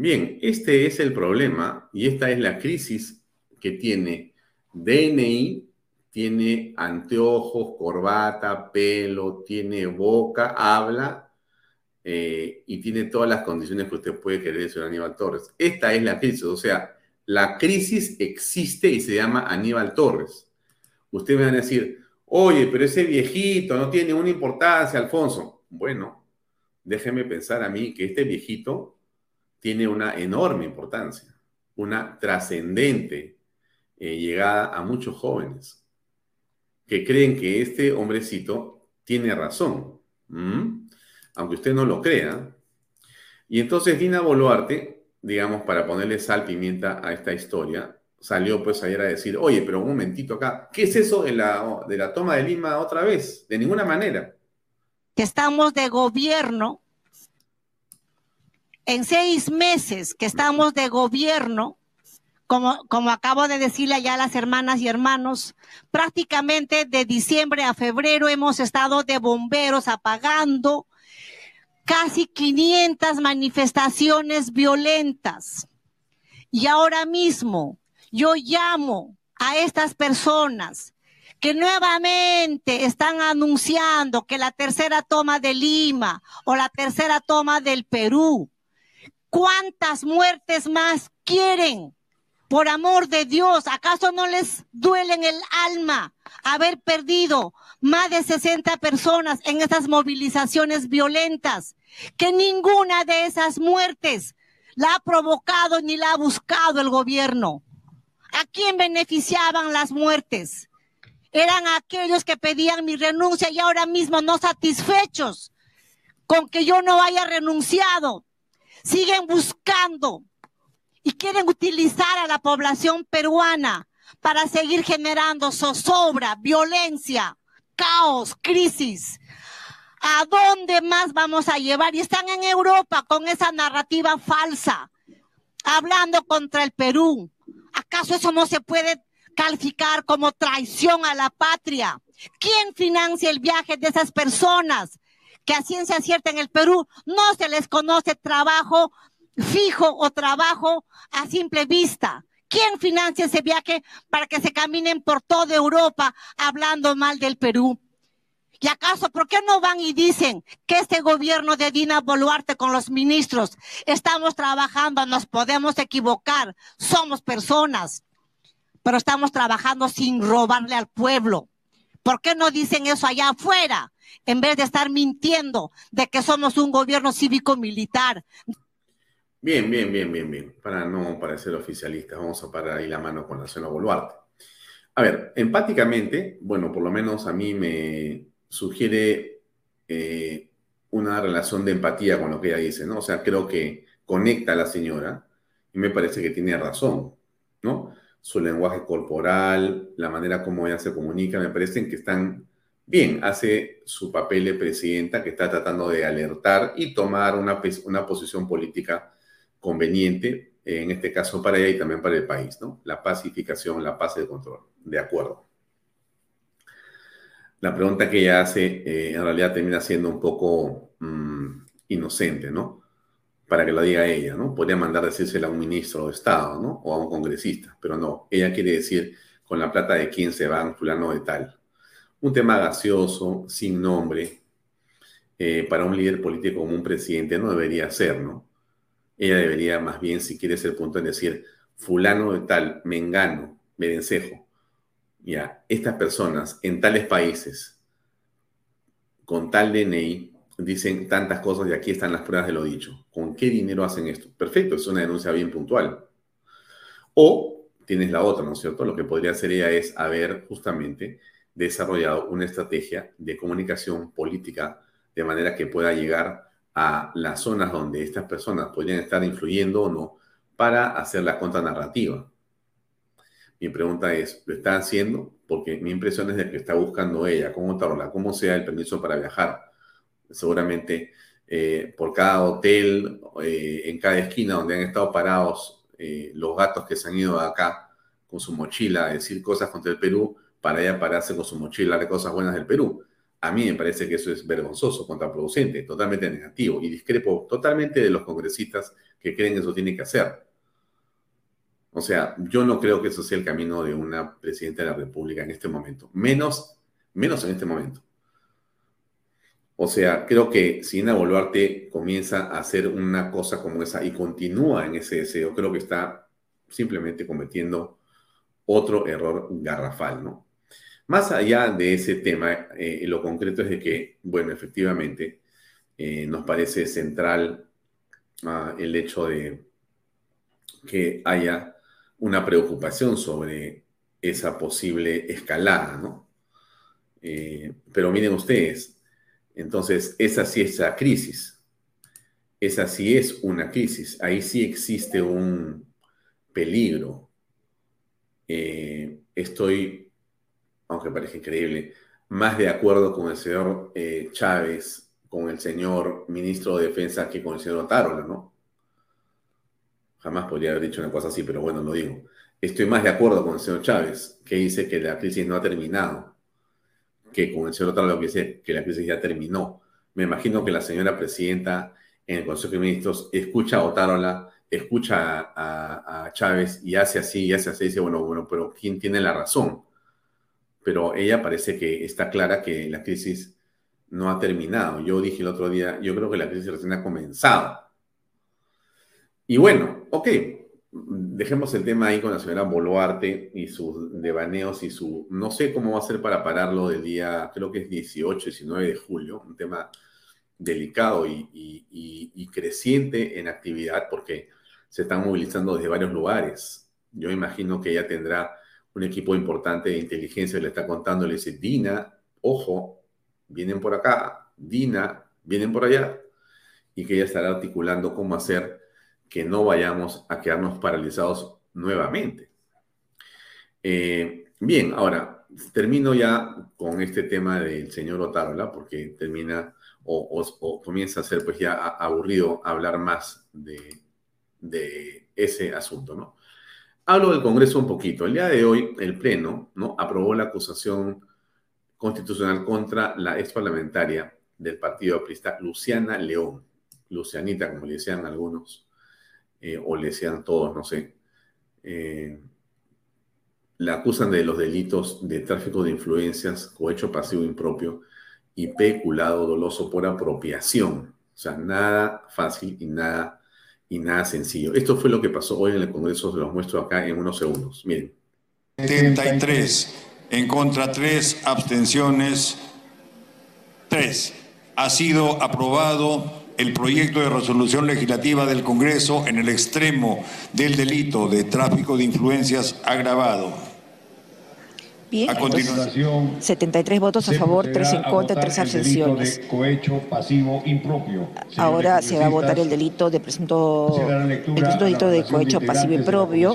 Bien, este es el problema y esta es la crisis que tiene DNI, tiene anteojos, corbata, pelo, tiene boca, habla eh, y tiene todas las condiciones que usted puede querer, señor Aníbal Torres. Esta es la crisis, o sea, la crisis existe y se llama Aníbal Torres. Ustedes me van a decir, oye, pero ese viejito no tiene una importancia, Alfonso. Bueno, déjeme pensar a mí que este viejito tiene una enorme importancia, una trascendente eh, llegada a muchos jóvenes que creen que este hombrecito tiene razón, aunque usted no lo crea. Y entonces Dina Boluarte digamos, para ponerle sal, pimienta a esta historia, salió pues ayer a decir, oye, pero un momentito acá, ¿qué es eso de la, de la toma de Lima otra vez? De ninguna manera. Que estamos de gobierno en seis meses que estamos de gobierno, como, como acabo de decirle ya a las hermanas y hermanos, prácticamente de diciembre a febrero hemos estado de bomberos apagando casi 500 manifestaciones violentas. Y ahora mismo yo llamo a estas personas que nuevamente están anunciando que la tercera toma de Lima o la tercera toma del Perú. ¿Cuántas muertes más quieren? Por amor de Dios, ¿acaso no les duele en el alma haber perdido más de 60 personas en estas movilizaciones violentas? Que ninguna de esas muertes la ha provocado ni la ha buscado el gobierno. ¿A quién beneficiaban las muertes? Eran aquellos que pedían mi renuncia y ahora mismo no satisfechos con que yo no haya renunciado. Siguen buscando y quieren utilizar a la población peruana para seguir generando zozobra, violencia, caos, crisis. ¿A dónde más vamos a llevar? Y están en Europa con esa narrativa falsa, hablando contra el Perú. ¿Acaso eso no se puede calificar como traición a la patria? ¿Quién financia el viaje de esas personas que a ciencia cierta en el Perú no se les conoce trabajo fijo o trabajo a simple vista. ¿Quién financia ese viaje para que se caminen por toda Europa hablando mal del Perú? ¿Y acaso por qué no van y dicen que este gobierno de Dina Boluarte con los ministros estamos trabajando, nos podemos equivocar, somos personas, pero estamos trabajando sin robarle al pueblo? ¿Por qué no dicen eso allá afuera en vez de estar mintiendo de que somos un gobierno cívico-militar? Bien, bien, bien, bien, bien. Para no parecer oficialistas, vamos a parar ahí la mano con la zona Boluarte. A ver, empáticamente, bueno, por lo menos a mí me sugiere eh, una relación de empatía con lo que ella dice, ¿no? O sea, creo que conecta a la señora y me parece que tiene razón, ¿no? Su lenguaje corporal, la manera como ella se comunica, me parecen que están bien. Hace su papel de presidenta que está tratando de alertar y tomar una, una posición política conveniente, en este caso para ella y también para el país, ¿no? La pacificación, la paz el control. De acuerdo. La pregunta que ella hace eh, en realidad termina siendo un poco mm, inocente, ¿no? Para que lo diga ella, ¿no? Podría mandar decírsela a un ministro de Estado, ¿no? O a un congresista, pero no. Ella quiere decir con la plata de quién se va, fulano de tal. Un tema gaseoso, sin nombre, eh, para un líder político como un presidente no debería ser, ¿no? Ella debería más bien, si quiere ser punto, en decir, fulano de tal, mengano, merencejo. Ya, estas personas en tales países, con tal DNI, dicen tantas cosas y aquí están las pruebas de lo dicho. ¿Con qué dinero hacen esto? Perfecto, es una denuncia bien puntual. O tienes la otra, ¿no es cierto? Lo que podría hacer ella es haber justamente desarrollado una estrategia de comunicación política de manera que pueda llegar a las zonas donde estas personas podrían estar influyendo o no para hacer la contranarrativa. Mi pregunta es, ¿lo está haciendo? Porque mi impresión es de que está buscando ella, como Tarola, cómo sea el permiso para viajar. Seguramente eh, por cada hotel, eh, en cada esquina donde han estado parados eh, los gatos que se han ido acá con su mochila a decir cosas contra el Perú, para ella pararse con su mochila de cosas buenas del Perú. A mí me parece que eso es vergonzoso, contraproducente, totalmente negativo y discrepo totalmente de los congresistas que creen que eso tiene que hacer. O sea, yo no creo que eso sea el camino de una presidenta de la República en este momento, menos, menos en este momento. O sea, creo que si Ina Boluarte comienza a hacer una cosa como esa y continúa en ese deseo, creo que está simplemente cometiendo otro error garrafal, ¿no? Más allá de ese tema, eh, lo concreto es de que, bueno, efectivamente, eh, nos parece central ah, el hecho de que haya una preocupación sobre esa posible escalada, ¿no? Eh, pero miren ustedes, entonces, esa sí es la crisis. Esa sí es una crisis. Ahí sí existe un peligro. estoy aunque parece increíble, más de acuerdo con el señor eh, Chávez, con el señor ministro de Defensa que con el señor Otárola, ¿no? Jamás podría haber dicho una cosa así, pero bueno, lo digo. Estoy más de acuerdo con el señor Chávez, que dice que la crisis no ha terminado, que con el señor Otaro que dice que la crisis ya terminó. Me imagino que la señora presidenta en el Consejo de Ministros escucha a Otárola, escucha a, Chávez y hace así, y hace así, y dice, bueno, bueno, pero ¿quién tiene la razón? Pero ella parece que está clara que la crisis no ha terminado. Yo dije el otro día, yo creo que la crisis recién ha comenzado. Y bueno, ok, dejemos el tema ahí con la señora Boluarte y sus devaneos y su... No sé cómo va a ser para pararlo del día, creo que es 18, 19 de julio, un tema delicado y, creciente en actividad porque se están movilizando desde varios lugares. Yo imagino que ella tendrá un equipo importante de inteligencia, le está contando, le dice, Dina, ojo, vienen por acá, Dina, vienen por allá, y que ella estará articulando cómo hacer que no vayamos a quedarnos paralizados nuevamente. Eh, bien, ahora termino ya con este tema del señor Otárola, porque termina o, comienza a ser pues ya aburrido hablar más de, de ese asunto, ¿no? Hablo del Congreso un poquito. El día de hoy, el Pleno ¿no? aprobó la acusación constitucional contra la ex parlamentaria del Partido Aprista, Luciana León, Lucianita, como le decían algunos, eh, o le sean todos, no sé, eh, la acusan de los delitos de tráfico de influencias, cohecho pasivo impropio y peculado doloso por apropiación. O sea, nada fácil y nada, y nada sencillo. Esto fue lo que pasó hoy en el Congreso, se los muestro acá en unos segundos. Miren. 73, en contra 3, abstenciones 3. Ha sido aprobado el proyecto de resolución legislativa del Congreso en el extremo del delito de tráfico de influencias agravado Bien, a continuación, 73 votos a favor, 3 en contra, 3 abstenciones. pasivo impropio. Ahora se va a votar el delito de presunto, el presunto delito de cohecho pasivo impropio,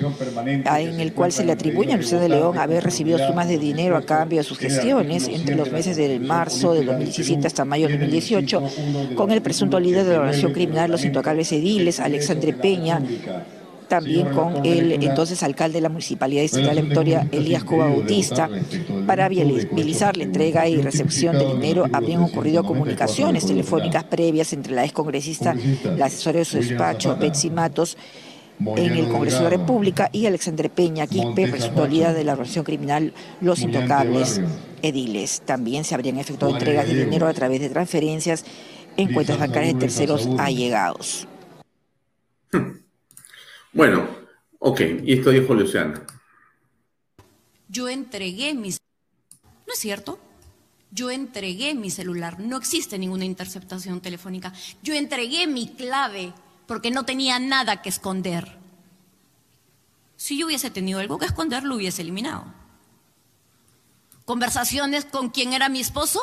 en el cual se le atribuye a Luciano de León haber recibido sumas de dinero a cambio de sus gestiones entre los meses de marzo de 2017 hasta mayo de 2018, con el presunto líder de la organización criminal Los Intocables Ediles, Alexandre Peña, también con el entonces alcalde de la Municipalidad Distrital de Victoria, Elías Cuba Bautista. Para viabilizar la entrega y recepción de dinero habrían ocurrido comunicaciones telefónicas previas entre la excongresista, la asesora de su despacho, Betsy Matos, en el Congreso de la República y Alexandre Peña Quispe, presunto líder de la organización criminal Los Intocables Ediles. También se habrían efectuado entregas de dinero a través de transferencias en cuentas bancarias de terceros allegados. Bueno, ok, y esto dijo Luciana. Yo entregué mi... ¿No es cierto? Yo entregué mi celular, no existe ninguna interceptación telefónica. Yo entregué mi clave porque no tenía nada que esconder. Si yo hubiese tenido algo que esconder, lo hubiese eliminado. Conversaciones con quien era mi esposo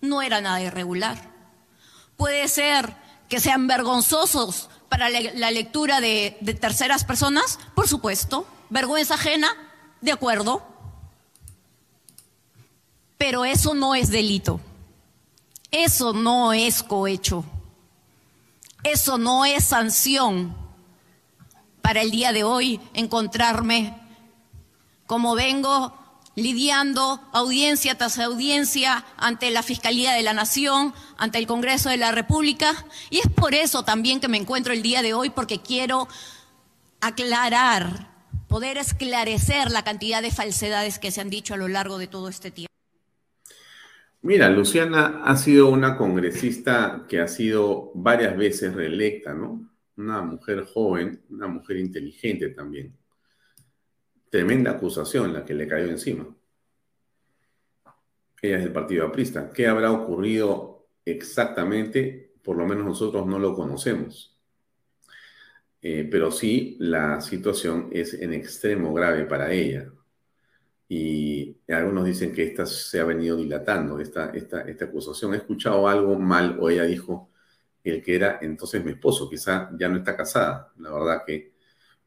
no era nada irregular. Puede ser que sean vergonzosos para la lectura de, terceras personas? Por supuesto. ¿Vergüenza ajena? De acuerdo. Pero eso no es delito. Eso no es cohecho. Eso no es sanción para el día de hoy encontrarme como vengo lidiando audiencia tras audiencia ante la Fiscalía de la Nación, ante el Congreso de la República. Y es por eso también que me encuentro el día de hoy, porque quiero aclarar, poder esclarecer la cantidad de falsedades que se han dicho a lo largo de todo este tiempo. Mira, Luciana ha sido una congresista que ha sido varias veces reelecta, ¿no? Una mujer joven, una mujer inteligente también Tremenda acusación la que le cayó encima. Ella es del Partido Aprista. ¿Qué habrá ocurrido exactamente? Por lo menos nosotros no lo conocemos. Eh, pero sí, la situación es en extremo grave para ella. Y algunos dicen que esta se ha venido dilatando, esta, esta, esta acusación. He escuchado algo mal o ella dijo el que era entonces mi esposo. Quizá ya no está casada. La verdad que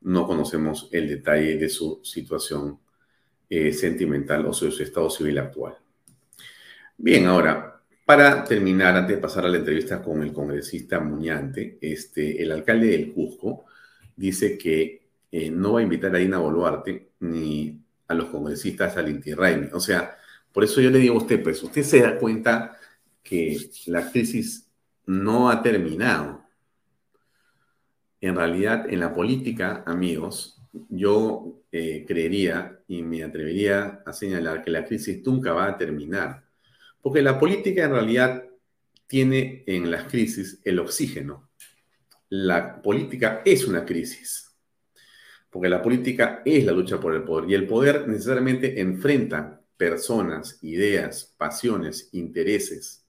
no conocemos el detalle de su situación eh, sentimental o su estado civil actual. Bien, ahora, para terminar, antes de pasar a la entrevista con el congresista Muñante, este, el alcalde del Cusco dice que eh, no va a invitar a Dina Boluarte ni a los congresistas al Inti. O sea, por eso yo le digo a usted, pues, usted se da cuenta que la crisis no ha terminado. En realidad, en la política, amigos, yo eh, creería y me atrevería a señalar que la crisis nunca va a terminar. Porque la política en realidad tiene en las crisis el oxígeno. La política es una crisis. Porque la política es la lucha por el poder. Y el poder necesariamente enfrenta personas, ideas, pasiones, intereses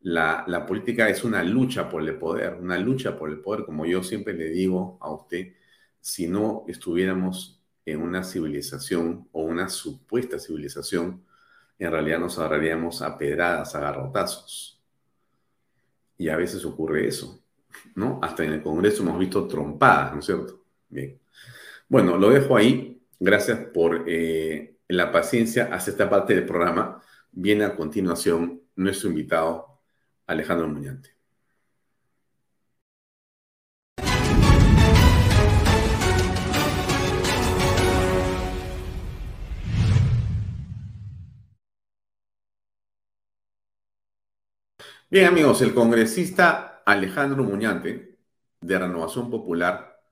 la, política es una lucha por el poder, una lucha por el poder, como yo siempre le digo a usted, si no estuviéramos en una civilización o una supuesta civilización, en realidad nos agarraríamos a pedradas, a garrotazos. Y a veces ocurre eso, ¿no? Hasta en el Congreso hemos visto trompadas, ¿no es cierto? Bien. Bueno, lo dejo ahí. Gracias por eh, la paciencia hacia esta parte del programa. Viene a continuación nuestro invitado Alejandro Muñante. Bien amigos, el congresista Alejandro Muñante de Renovación Popular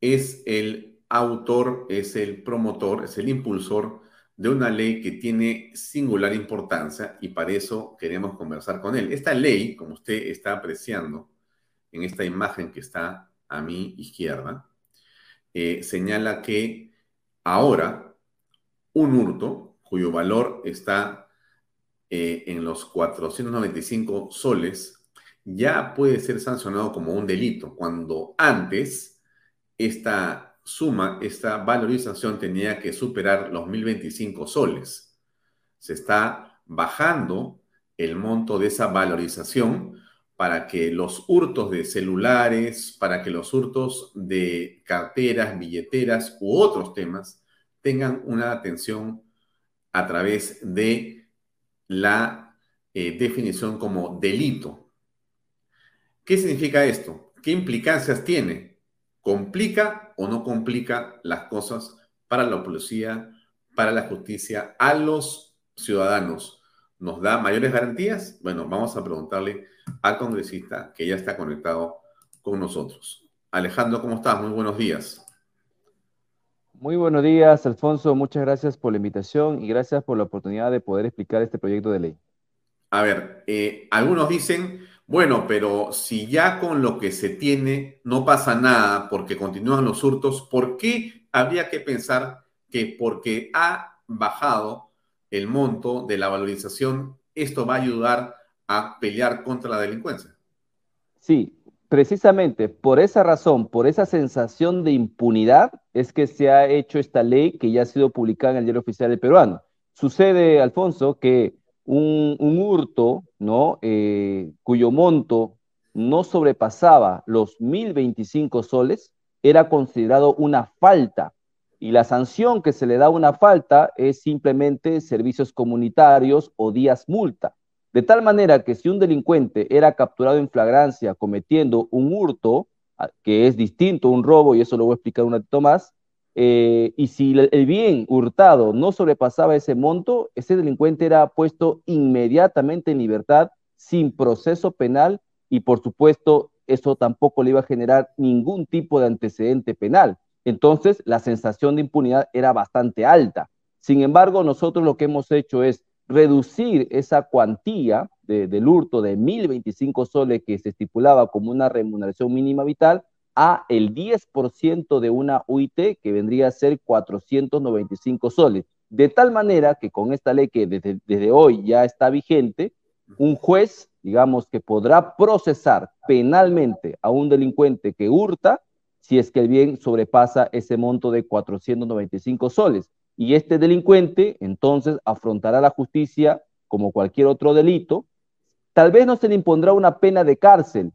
es el autor, es el promotor, es el impulsor de una ley que tiene singular importancia y para eso queremos conversar con él. Esta ley, como usted está apreciando en esta imagen que está a mi izquierda, eh, señala que ahora un hurto cuyo valor está eh, en los 495 soles ya puede ser sancionado como un delito, cuando antes esta suma, esta valorización tenía que superar los 1025 soles. Se está bajando el monto de esa valorización para que los hurtos de celulares, para que los hurtos de carteras, billeteras u otros temas tengan una atención a través de la eh, definición como delito. ¿Qué significa esto? ¿Qué implicancias tiene? ¿Complica o no complica las cosas para la policía, para la justicia, a los ciudadanos? ¿Nos da mayores garantías? Bueno, vamos a preguntarle al congresista que ya está conectado con nosotros. Alejandro, ¿cómo estás? Muy buenos días. Muy buenos días, Alfonso. Muchas gracias por la invitación y gracias por la oportunidad de poder explicar este proyecto de ley. A ver, eh, algunos dicen bueno, pero si ya con lo que se tiene no pasa nada porque continúan los hurtos, ¿por qué habría que pensar que porque ha bajado el monto de la valorización, esto va a ayudar a pelear contra la delincuencia? Sí, precisamente por esa razón, por esa sensación de impunidad, es que se ha hecho esta ley que ya ha sido publicada en el diario oficial del peruano. Sucede, Alfonso, que un, hurto, ¿no? Eh, cuyo monto no sobrepasaba los 1025 soles, era considerado una falta. Y la sanción que se le da a una falta es simplemente servicios comunitarios o días multa. De tal manera que si un delincuente era capturado en flagrancia cometiendo un hurto, que es distinto a un robo, y eso lo voy a explicar un ratito más, eh, y si el bien hurtado no sobrepasaba ese monto, ese delincuente era puesto inmediatamente en libertad sin proceso penal y por supuesto eso tampoco le iba a generar ningún tipo de antecedente penal. Entonces la sensación de impunidad era bastante alta. Sin embargo, nosotros lo que hemos hecho es reducir esa cuantía del hurto de 1.025 soles que se estipulaba como una remuneración mínima vital a el 10% de una UIT que vendría a ser 495 soles. De tal manera que con esta ley que desde, desde hoy ya está vigente, un juez, digamos, que podrá procesar penalmente a un delincuente que hurta si es que el bien sobrepasa ese monto de 495 soles. Y este delincuente entonces afrontará la justicia como cualquier otro delito. Tal vez no se le impondrá una pena de cárcel,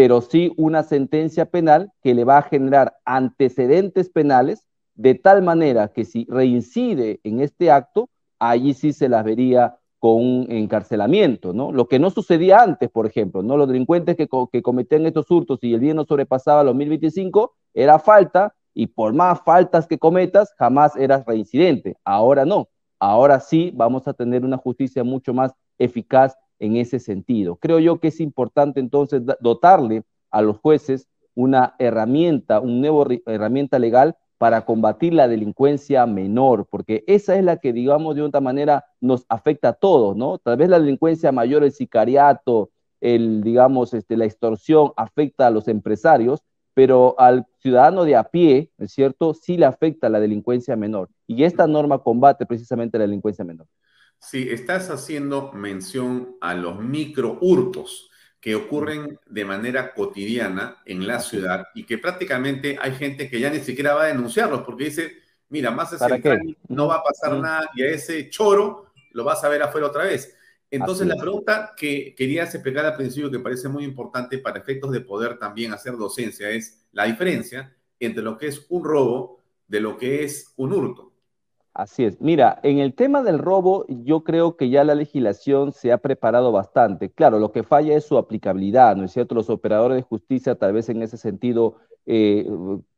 pero sí una sentencia penal que le va a generar antecedentes penales de tal manera que si reincide en este acto, allí sí se las vería con un encarcelamiento, ¿no? Lo que no sucedía antes, por ejemplo, ¿no? Los delincuentes que, que cometían estos hurtos y el bien no sobrepasaba los 1025, era falta y por más faltas que cometas, jamás eras reincidente. Ahora no. Ahora sí vamos a tener una justicia mucho más eficaz en ese sentido. Creo yo que es importante entonces dotarle a los jueces una herramienta, una nueva herramienta legal para combatir la delincuencia menor, porque esa es la que, digamos, de otra manera nos afecta a todos, ¿no? Tal vez la delincuencia mayor, el sicariato, el, digamos, este, la extorsión afecta a los empresarios, pero al ciudadano de a pie, ¿es cierto?, sí le afecta la delincuencia menor. Y esta norma combate precisamente la delincuencia menor. Sí, estás haciendo mención a los micro hurtos que ocurren de manera cotidiana en la ciudad y que prácticamente hay gente que ya ni siquiera va a denunciarlos porque dice, mira, más ese no va a pasar nada y a ese choro lo vas a ver afuera otra vez. Entonces la pregunta que querías explicar al principio que parece muy importante para efectos de poder también hacer docencia es la diferencia entre lo que es un robo de lo que es un hurto. Así es. Mira, en el tema del robo, yo creo que ya la legislación se ha preparado bastante. Claro, lo que falla es su aplicabilidad, ¿no es cierto? Los operadores de justicia tal vez en ese sentido, eh,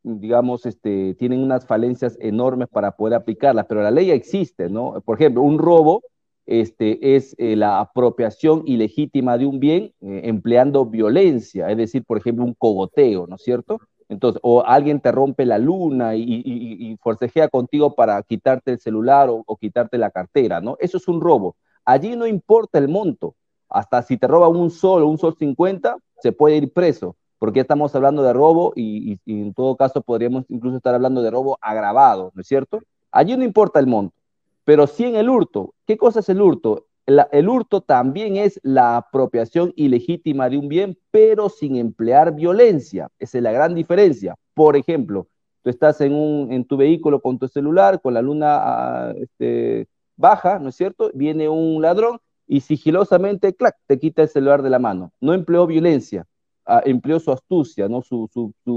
digamos, este, tienen unas falencias enormes para poder aplicarla, pero la ley existe, ¿no? Por ejemplo, un robo este, es eh, la apropiación ilegítima de un bien eh, empleando violencia, es decir, por ejemplo, un cogoteo, ¿no es cierto? Entonces, o alguien te rompe la luna y, forcejea contigo para quitarte el celular o, quitarte la cartera, ¿no? Eso es un robo. Allí no importa el monto. Hasta si te roba un sol o un sol 50, se puede ir preso, porque estamos hablando de robo y, en todo caso podríamos incluso estar hablando de robo agravado, ¿no es cierto? Allí no importa el monto. Pero sí en el hurto. ¿Qué cosa es el hurto? El hurto también es la apropiación ilegítima de un bien, pero sin emplear violencia. Esa es la gran diferencia. Por ejemplo, tú estás en, tu vehículo con tu celular, con la luna ah, este, baja, ¿no es cierto? Viene un ladrón y sigilosamente, clac, te quita el celular de la mano. No empleó violencia, ah, empleó su astucia, ¿no? Su,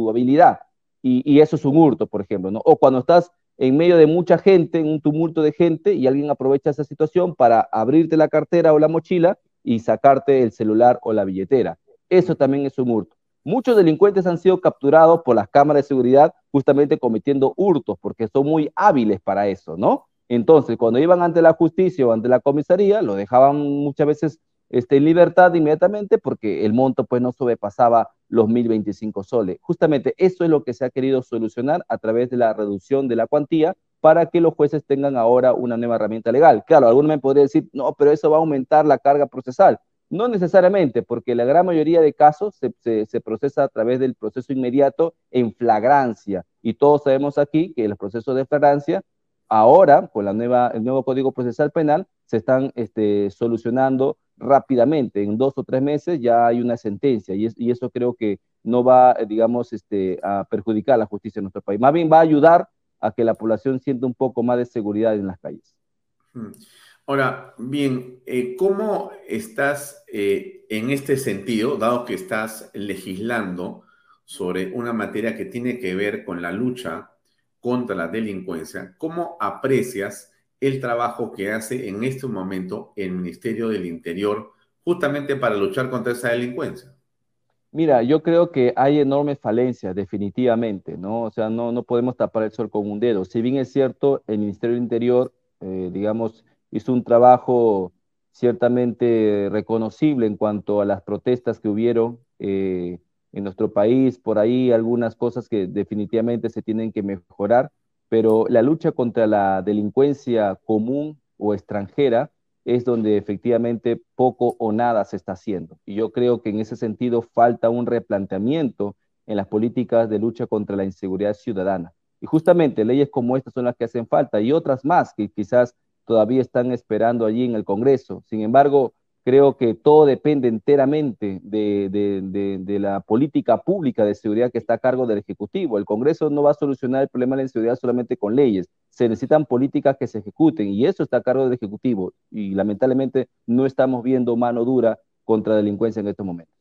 habilidad. Y, y, eso es un hurto, por ejemplo, ¿no? O cuando estás en medio de mucha gente, en un tumulto de gente, y alguien aprovecha esa situación para abrirte la cartera o la mochila y sacarte el celular o la billetera. Eso también es un hurto. Muchos delincuentes han sido capturados por las cámaras de seguridad justamente cometiendo hurtos, porque son muy hábiles para eso, ¿no? Entonces, cuando iban ante la justicia o ante la comisaría, lo dejaban muchas veces este, en libertad inmediatamente porque el monto pues no sobrepasaba los 1025 soles. Justamente eso es lo que se ha querido solucionar a través de la reducción de la cuantía para que los jueces tengan ahora una nueva herramienta legal. Claro, alguno me podría decir, no, pero eso va a aumentar la carga procesal. No necesariamente, porque la gran mayoría de casos se, se, procesa a través del proceso inmediato en flagrancia. Y todos sabemos aquí que los procesos de flagrancia, ahora, con la nueva, el nuevo Código Procesal Penal, se están este, solucionando rápidamente, en dos o tres meses ya hay una sentencia y, y eso creo que no va, digamos, este, a perjudicar la justicia en nuestro país. Más bien va a ayudar a que la población sienta un poco más de seguridad en las calles. Hmm. Ahora, bien, eh, ¿cómo estás eh, en este sentido, dado que estás legislando sobre una materia que tiene que ver con la lucha contra la delincuencia, cómo aprecias el trabajo que hace en este momento el Ministerio del Interior justamente para luchar contra esa delincuencia? Mira, yo creo que hay enormes falencias, definitivamente, ¿no? O sea, no, no podemos tapar el sol con un dedo. Si bien es cierto, el Ministerio del Interior, eh, digamos, hizo un trabajo ciertamente reconocible en cuanto a las protestas que hubieron eh, en nuestro país, por ahí algunas cosas que definitivamente se tienen que mejorar, pero la lucha contra la delincuencia común o extranjera es donde efectivamente poco o nada se está haciendo. Y yo creo que en ese sentido falta un replanteamiento en las políticas de lucha contra la inseguridad ciudadana. Y justamente leyes como estas son las que hacen falta y otras más que quizás todavía están esperando allí en el Congreso. Sin embargo, Creo que todo depende enteramente de, la política pública de seguridad que está a cargo del Ejecutivo. El Congreso no va a solucionar el problema de la inseguridad solamente con leyes. Se necesitan políticas que se ejecuten y eso está a cargo del Ejecutivo. Y lamentablemente no estamos viendo mano dura contra delincuencia en estos momentos.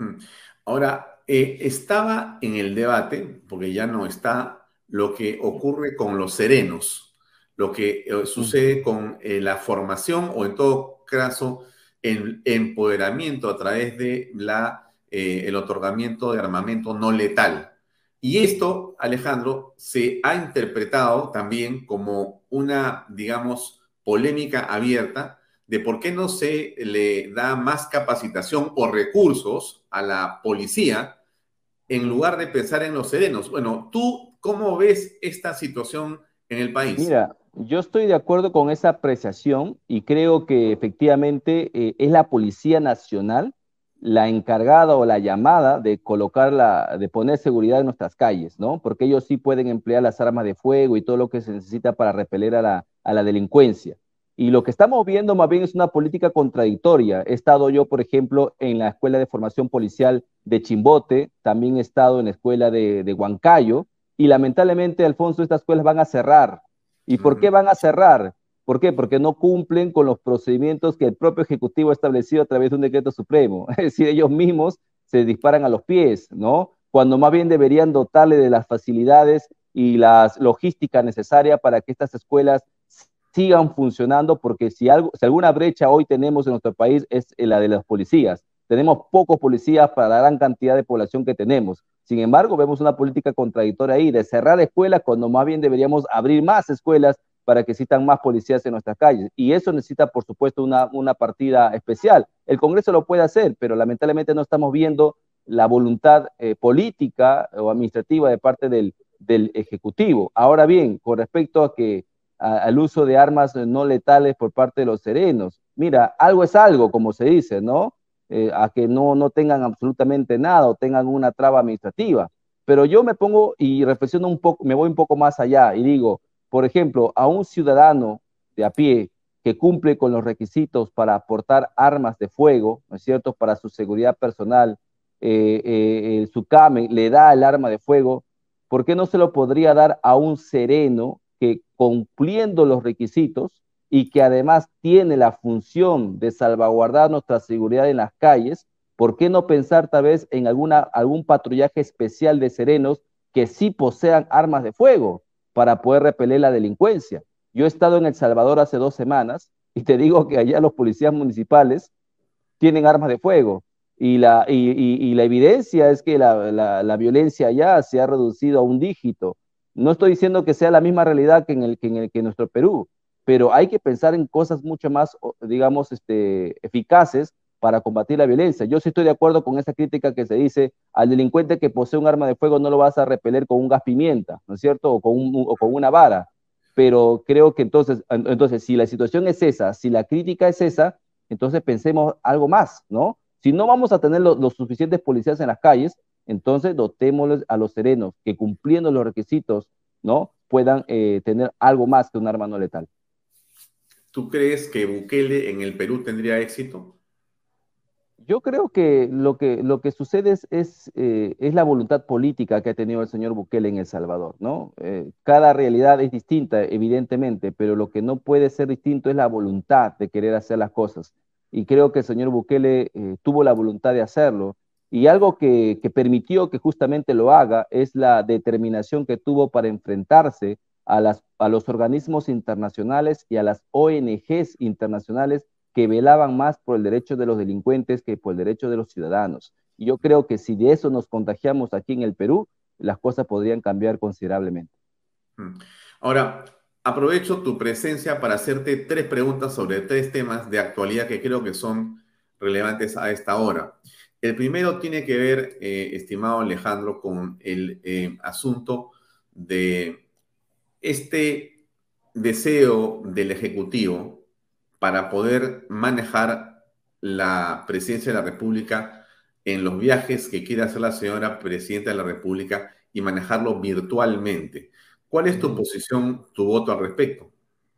Hmm. Ahora, eh, estaba en el debate, porque ya no está, lo que ocurre con los serenos, lo que eh, sucede con eh, la formación o en todo caso el empoderamiento a través de la, eh, el otorgamiento de armamento no letal. Y esto, Alejandro, se ha interpretado también como una, digamos, polémica abierta de por qué no se le da más capacitación o recursos a la policía en lugar de pensar en los serenos. Bueno, ¿tú cómo ves esta situación en el país? Mira, yo estoy de acuerdo con esa apreciación y creo que efectivamente eh, es la Policía Nacional la encargada o la llamada de colocar la, de poner seguridad en nuestras calles, ¿no? Porque ellos sí pueden emplear las armas de fuego y todo lo que se necesita para repeler a la, a la delincuencia. Y lo que estamos viendo más bien es una política contradictoria. He estado yo, por ejemplo, en la Escuela de Formación Policial de Chimbote, también he estado en la Escuela de, de Huancayo, y lamentablemente, Alfonso, estas escuelas van a cerrar. ¿Y por qué van a cerrar? ¿Por qué? Porque no cumplen con los procedimientos que el propio Ejecutivo ha establecido a través de un decreto supremo. Es decir, ellos mismos se disparan a los pies, ¿no? Cuando más bien deberían dotarle de las facilidades y la logística necesaria para que estas escuelas sigan funcionando, porque si, algo, si alguna brecha hoy tenemos en nuestro país es la de las policías. Tenemos pocos policías para la gran cantidad de población que tenemos. Sin embargo, vemos una política contradictoria ahí de cerrar escuelas cuando más bien deberíamos abrir más escuelas para que existan más policías en nuestras calles. Y eso necesita, por supuesto, una, una partida especial. El Congreso lo puede hacer, pero lamentablemente no estamos viendo la voluntad eh, política o administrativa de parte del, del Ejecutivo. Ahora bien, con respecto a que al uso de armas no letales por parte de los serenos. Mira, algo es algo, como se dice, ¿no? Eh, a que no, no tengan absolutamente nada o tengan una traba administrativa. Pero yo me pongo y reflexiono un poco, me voy un poco más allá y digo, por ejemplo, a un ciudadano de a pie que cumple con los requisitos para aportar armas de fuego, ¿no es cierto?, para su seguridad personal, eh, eh, su CAME le da el arma de fuego, ¿por qué no se lo podría dar a un sereno que cumpliendo los requisitos y que además tiene la función de salvaguardar nuestra seguridad en las calles, ¿por qué no pensar tal vez en alguna, algún patrullaje especial de serenos que sí posean armas de fuego para poder repeler la delincuencia? Yo he estado en El Salvador hace dos semanas y te digo que allá los policías municipales tienen armas de fuego y la, y, la evidencia es que la, la violencia allá se ha reducido a un dígito no estoy diciendo que sea la misma realidad que en, el, que en, el, que nuestro Perú, pero hay que pensar en cosas mucho más, digamos, este, eficaces para combatir la violencia. Yo sí estoy de acuerdo con esa crítica que se dice al delincuente que posee un arma de fuego no lo vas a repeler con un gas pimienta, ¿no es cierto? O con, o con una vara. Pero creo que entonces, entonces, si la situación es esa, si la crítica es esa, entonces pensemos algo más, ¿no? Si no vamos a tener los suficientes policías en las calles, entonces dotémosles a los serenos que cumpliendo los requisitos, ¿no? Puedan eh, tener algo más que un arma no letal. ¿Tú crees que Bukele en el Perú tendría éxito? Yo creo que lo que, lo que sucede es, es, eh, la voluntad política que ha tenido el señor Bukele en El Salvador, ¿no? Eh, cada realidad es distinta, evidentemente, pero lo que no puede ser distinto es la voluntad de querer hacer las cosas. Y creo que el señor Bukele tuvo la voluntad de hacerlo y algo que, permitió que justamente lo haga es la determinación que tuvo para enfrentarse a, los organismos internacionales y a las ONGs internacionales que velaban más por el derecho de los delincuentes que por el derecho de los ciudadanos. Y yo creo que si de eso nos contagiamos aquí en el Perú, las cosas podrían cambiar considerablemente. Mm. Ahora, aprovecho tu presencia para hacerte tres preguntas sobre tres temas de actualidad que creo que son relevantes a esta hora. El primero tiene que ver, eh, estimado Alejandro, con el eh, asunto de este deseo del Ejecutivo para poder manejar la presidencia de la República en los viajes que quiere hacer la señora presidenta de la República y manejarlo virtualmente. ¿Cuál es tu posición, tu voto al respecto?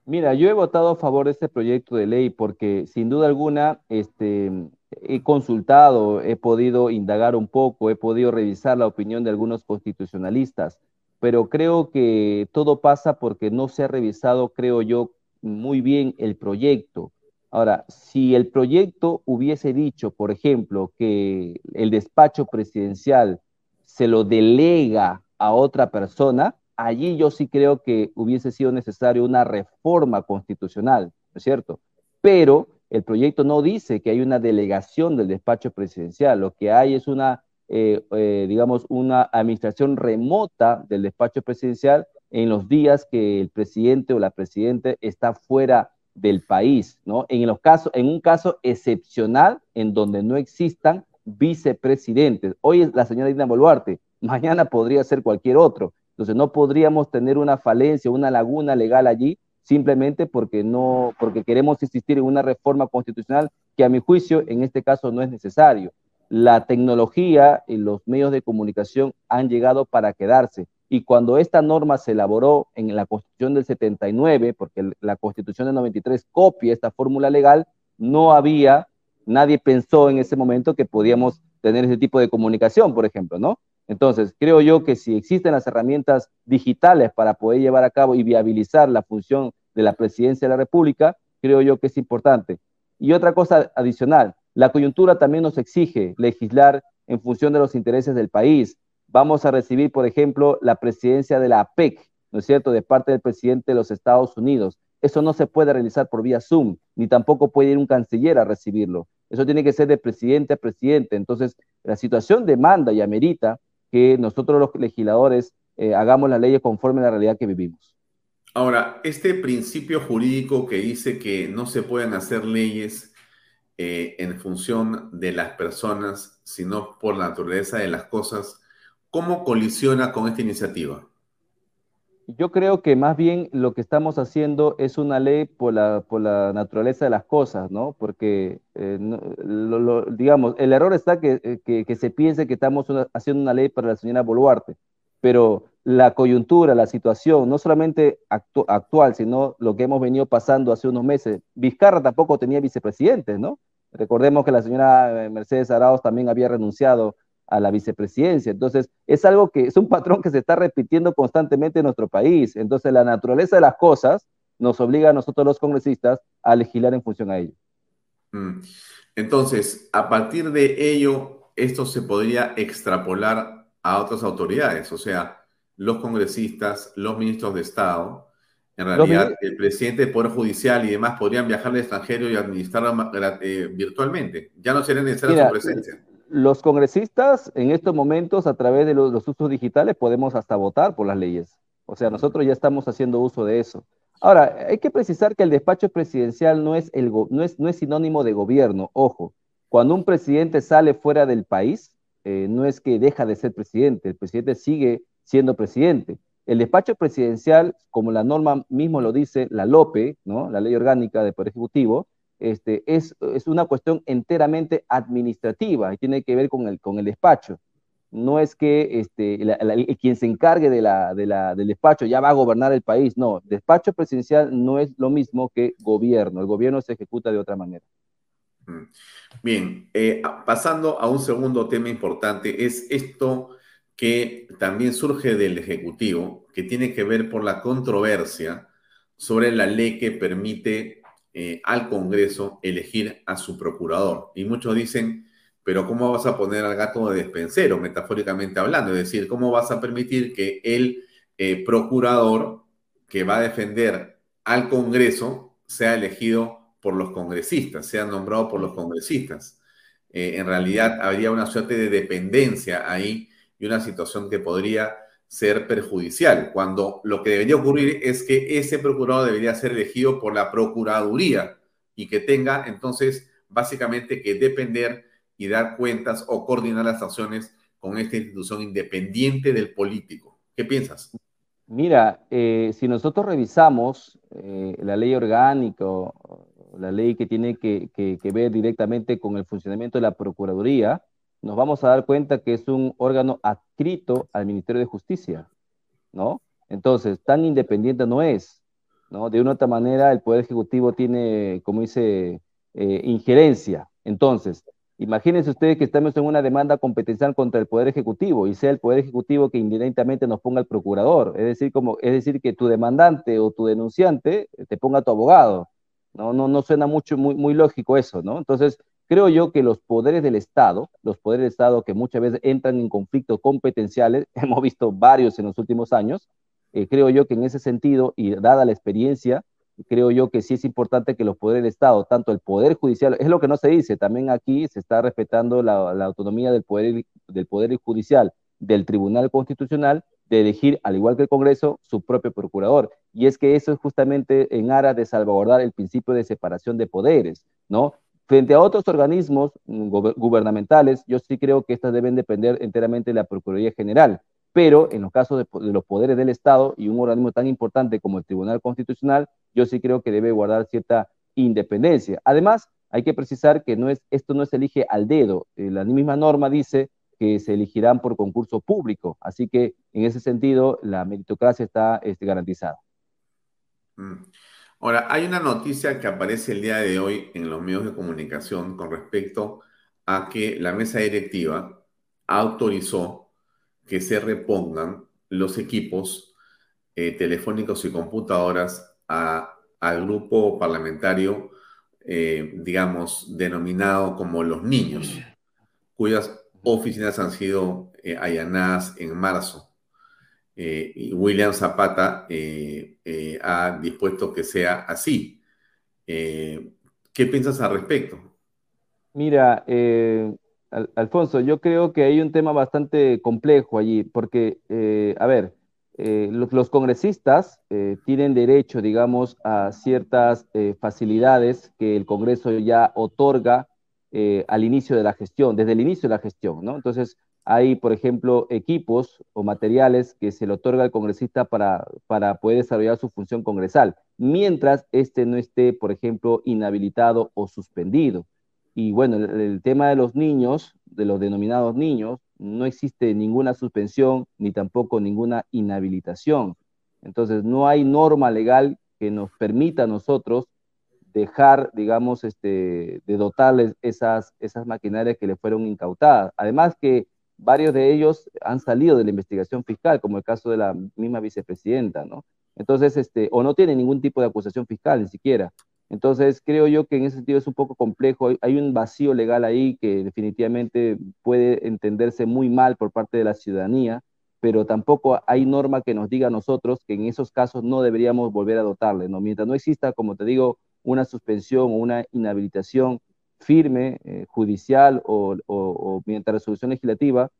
Mira, yo he votado a favor de este proyecto de ley porque sin duda alguna este, he consultado, he podido indagar un poco, he podido revisar la opinión de algunos constitucionalistas, pero creo que todo pasa porque no se ha revisado, creo yo, muy bien el proyecto. Ahora, si el proyecto hubiese dicho, por ejemplo, que el despacho presidencial se lo delega a otra persona, allí yo sí creo que hubiese sido necesario una reforma constitucional, ¿no es cierto? Pero el proyecto no dice que hay una delegación del despacho presidencial, lo que hay es una, eh, eh, digamos, una administración remota del despacho presidencial en los días que el presidente o la presidenta está fuera del país, ¿no? En, los casos, en un caso excepcional en donde no existan vicepresidentes. Hoy es la señora Dina Boluarte, mañana podría ser cualquier otro. Entonces no podríamos tener una falencia, una laguna legal allí simplemente porque no porque queremos insistir en una reforma constitucional que a mi juicio en este caso no es necesario. La tecnología y los medios de comunicación han llegado para quedarse y cuando esta norma se elaboró en la Constitución del 79, porque la Constitución del 93 copia esta fórmula legal, no había, nadie pensó en ese momento que podíamos tener ese tipo de comunicación, por ejemplo, ¿no? Entonces, creo yo que si existen las herramientas digitales para poder llevar a cabo y viabilizar la función de la presidencia de la República, creo yo que es importante. Y otra cosa adicional, la coyuntura también nos exige legislar en función de los intereses del país, vamos a recibir, por ejemplo, la presidencia de la APEC, ¿no es cierto?, de parte del presidente de los Estados Unidos. Eso no se puede realizar por vía Zoom, ni tampoco puede ir un canciller a recibirlo. Eso tiene que ser de presidente a presidente. Entonces, la situación demanda y amerita que nosotros los legisladores eh, hagamos las leyes conforme a la realidad que vivimos. Ahora, este principio jurídico que dice que no se pueden hacer leyes eh, en función de las personas, sino por la naturaleza de las cosas, ¿Cómo colisiona con esta iniciativa? Yo creo que más bien lo que estamos haciendo es una ley por la, por la naturaleza de las cosas, ¿no? Porque, eh, digamos, el error está que, eh, que, se piense que estamos haciendo una ley para la señora Boluarte, pero la coyuntura, la situación, no solamente actual, sino lo que hemos venido pasando hace unos meses. Vizcarra tampoco tenía vicepresidentes, ¿no? Recordemos que la señora eh, Mercedes Arauz también había renunciado a la vicepresidencia. Entonces, es algo que es un patrón que se está repitiendo constantemente en nuestro país. Entonces, la naturaleza de las cosas nos obliga a nosotros los congresistas a legislar en función a ello. Mm. Entonces, a partir de ello, esto se podría extrapolar a otras autoridades, o sea, los congresistas, los ministros de Estado, en realidad, el presidente del Poder Judicial y demás podrían viajar al extranjero y administrar eh, virtualmente. Ya no sería necesaria su presencia los congresistas en estos momentos a través de los, usos digitales podemos hasta votar por las leyes. O sea, nosotros ya estamos haciendo uso de eso. Ahora, hay que precisar que el despacho presidencial no es, el, no es, no es sinónimo de gobierno. Ojo, cuando un presidente sale fuera del país, eh, no es que deja de ser presidente, el presidente sigue siendo presidente. El despacho presidencial, como la norma mismo lo dice, la LOPE, ¿no? la ley orgánica del Poder Ejecutivo, este, es, una cuestión enteramente administrativa y tiene que ver con el, con el despacho. No es que este, quien se encargue de la, de del despacho ya va a gobernar el país, no. Despacho presidencial no es lo mismo que gobierno. El gobierno se ejecuta de otra manera. Mm. Bien, eh, pasando a un segundo tema importante, es esto que también surge del Ejecutivo, que tiene que ver por la controversia sobre la ley que permite eh, al Congreso elegir a su procurador. Y muchos dicen, pero ¿cómo vas a poner al gato de despensero, metafóricamente hablando? Es decir, ¿cómo vas a permitir que el eh, procurador que va a defender al Congreso sea elegido por los congresistas, sea nombrado por los congresistas? Eh, en realidad habría una suerte de dependencia ahí y una situación que podría ser perjudicial, cuando lo que debería ocurrir es que ese procurador debería ser elegido por la Procuraduría y que tenga entonces básicamente que depender y dar cuentas o coordinar las acciones con esta institución independiente del político. ¿Qué piensas? Mira, eh, si nosotros revisamos eh, la ley orgánica la ley que tiene que, que ver directamente con el funcionamiento de la Procuraduría, nos vamos a dar cuenta que es un órgano adscrito al Ministerio de Justicia, ¿no? Entonces, tan independiente no es, ¿no? De una otra manera, el Poder Ejecutivo tiene, como dice, eh, injerencia. Entonces, imagínense ustedes que estamos en una demanda competencial contra el Poder Ejecutivo y sea el Poder Ejecutivo que indirectamente nos ponga el procurador. Es decir, como, es decir, que tu demandante o tu denunciante te ponga tu abogado. No, no, no suena mucho, muy, muy lógico eso, ¿no? Entonces, Creo yo que los poderes del Estado, los poderes del Estado que muchas veces entran en conflictos competenciales, hemos visto varios en los últimos años, eh, creo yo que en ese sentido, y dada la experiencia, creo yo que sí es importante que los poderes del Estado, tanto el Poder Judicial, es lo que no se dice, también aquí se está respetando la, autonomía del poder, del poder Judicial, del Tribunal Constitucional, de elegir, al igual que el Congreso, su propio procurador. Y es que eso es justamente en aras de salvaguardar el principio de separación de poderes, ¿no? Frente a otros organismos gubernamentales, yo sí creo que estas deben depender enteramente de la Procuraduría General, pero en los casos de, los poderes del Estado y un organismo tan importante como el Tribunal Constitucional, yo sí creo que debe guardar cierta independencia. Además, hay que precisar que no es, esto no se elige al dedo. Eh, la misma norma dice que se elegirán por concurso público, así que en ese sentido la meritocracia está este, garantizada. Mm. Ahora, hay una noticia que aparece el día de hoy en los medios de comunicación con respecto a que la mesa directiva autorizó que se repongan los equipos eh, telefónicos y computadoras al grupo parlamentario, eh, digamos, denominado como los niños, cuyas oficinas han sido eh, allanadas en marzo. Eh, William Zapata eh, eh, ha dispuesto que sea así. ¿Qué piensas al respecto? Mira, Alfonso, yo creo que hay un tema bastante complejo allí, porque, a ver, los, congresistas tienen derecho, digamos, a ciertas facilidades que el Congreso ya otorga al inicio de la gestión, desde el inicio de la gestión, ¿no? Entonces, hay, por ejemplo, equipos o materiales que se le otorga al congresista para, para poder desarrollar su función congresal, mientras este no esté, por ejemplo, inhabilitado o suspendido. Y bueno, el, tema de los niños, de los denominados niños, no existe ninguna suspensión ni tampoco ninguna inhabilitación. Entonces, no hay norma legal que nos permita a nosotros dejar, digamos, este, de dotarles esas, esas maquinarias que le fueron incautadas. Además que varios de ellos han salido de la investigación fiscal, como el caso de la misma vicepresidenta, ¿no? Entonces, este, o no tiene ningún tipo de acusación fiscal, ni siquiera. Entonces, creo yo que en ese sentido es un poco complejo. Hay un vacío legal ahí que definitivamente puede entenderse muy mal por parte de la ciudadanía, pero tampoco hay norma que nos diga a nosotros que en esos casos no deberíamos volver a dotarle, ¿no? Mientras no exista, como te digo, una suspensión o una inhabilitación firme, eh, judicial o, o, mediante resolución legislativa,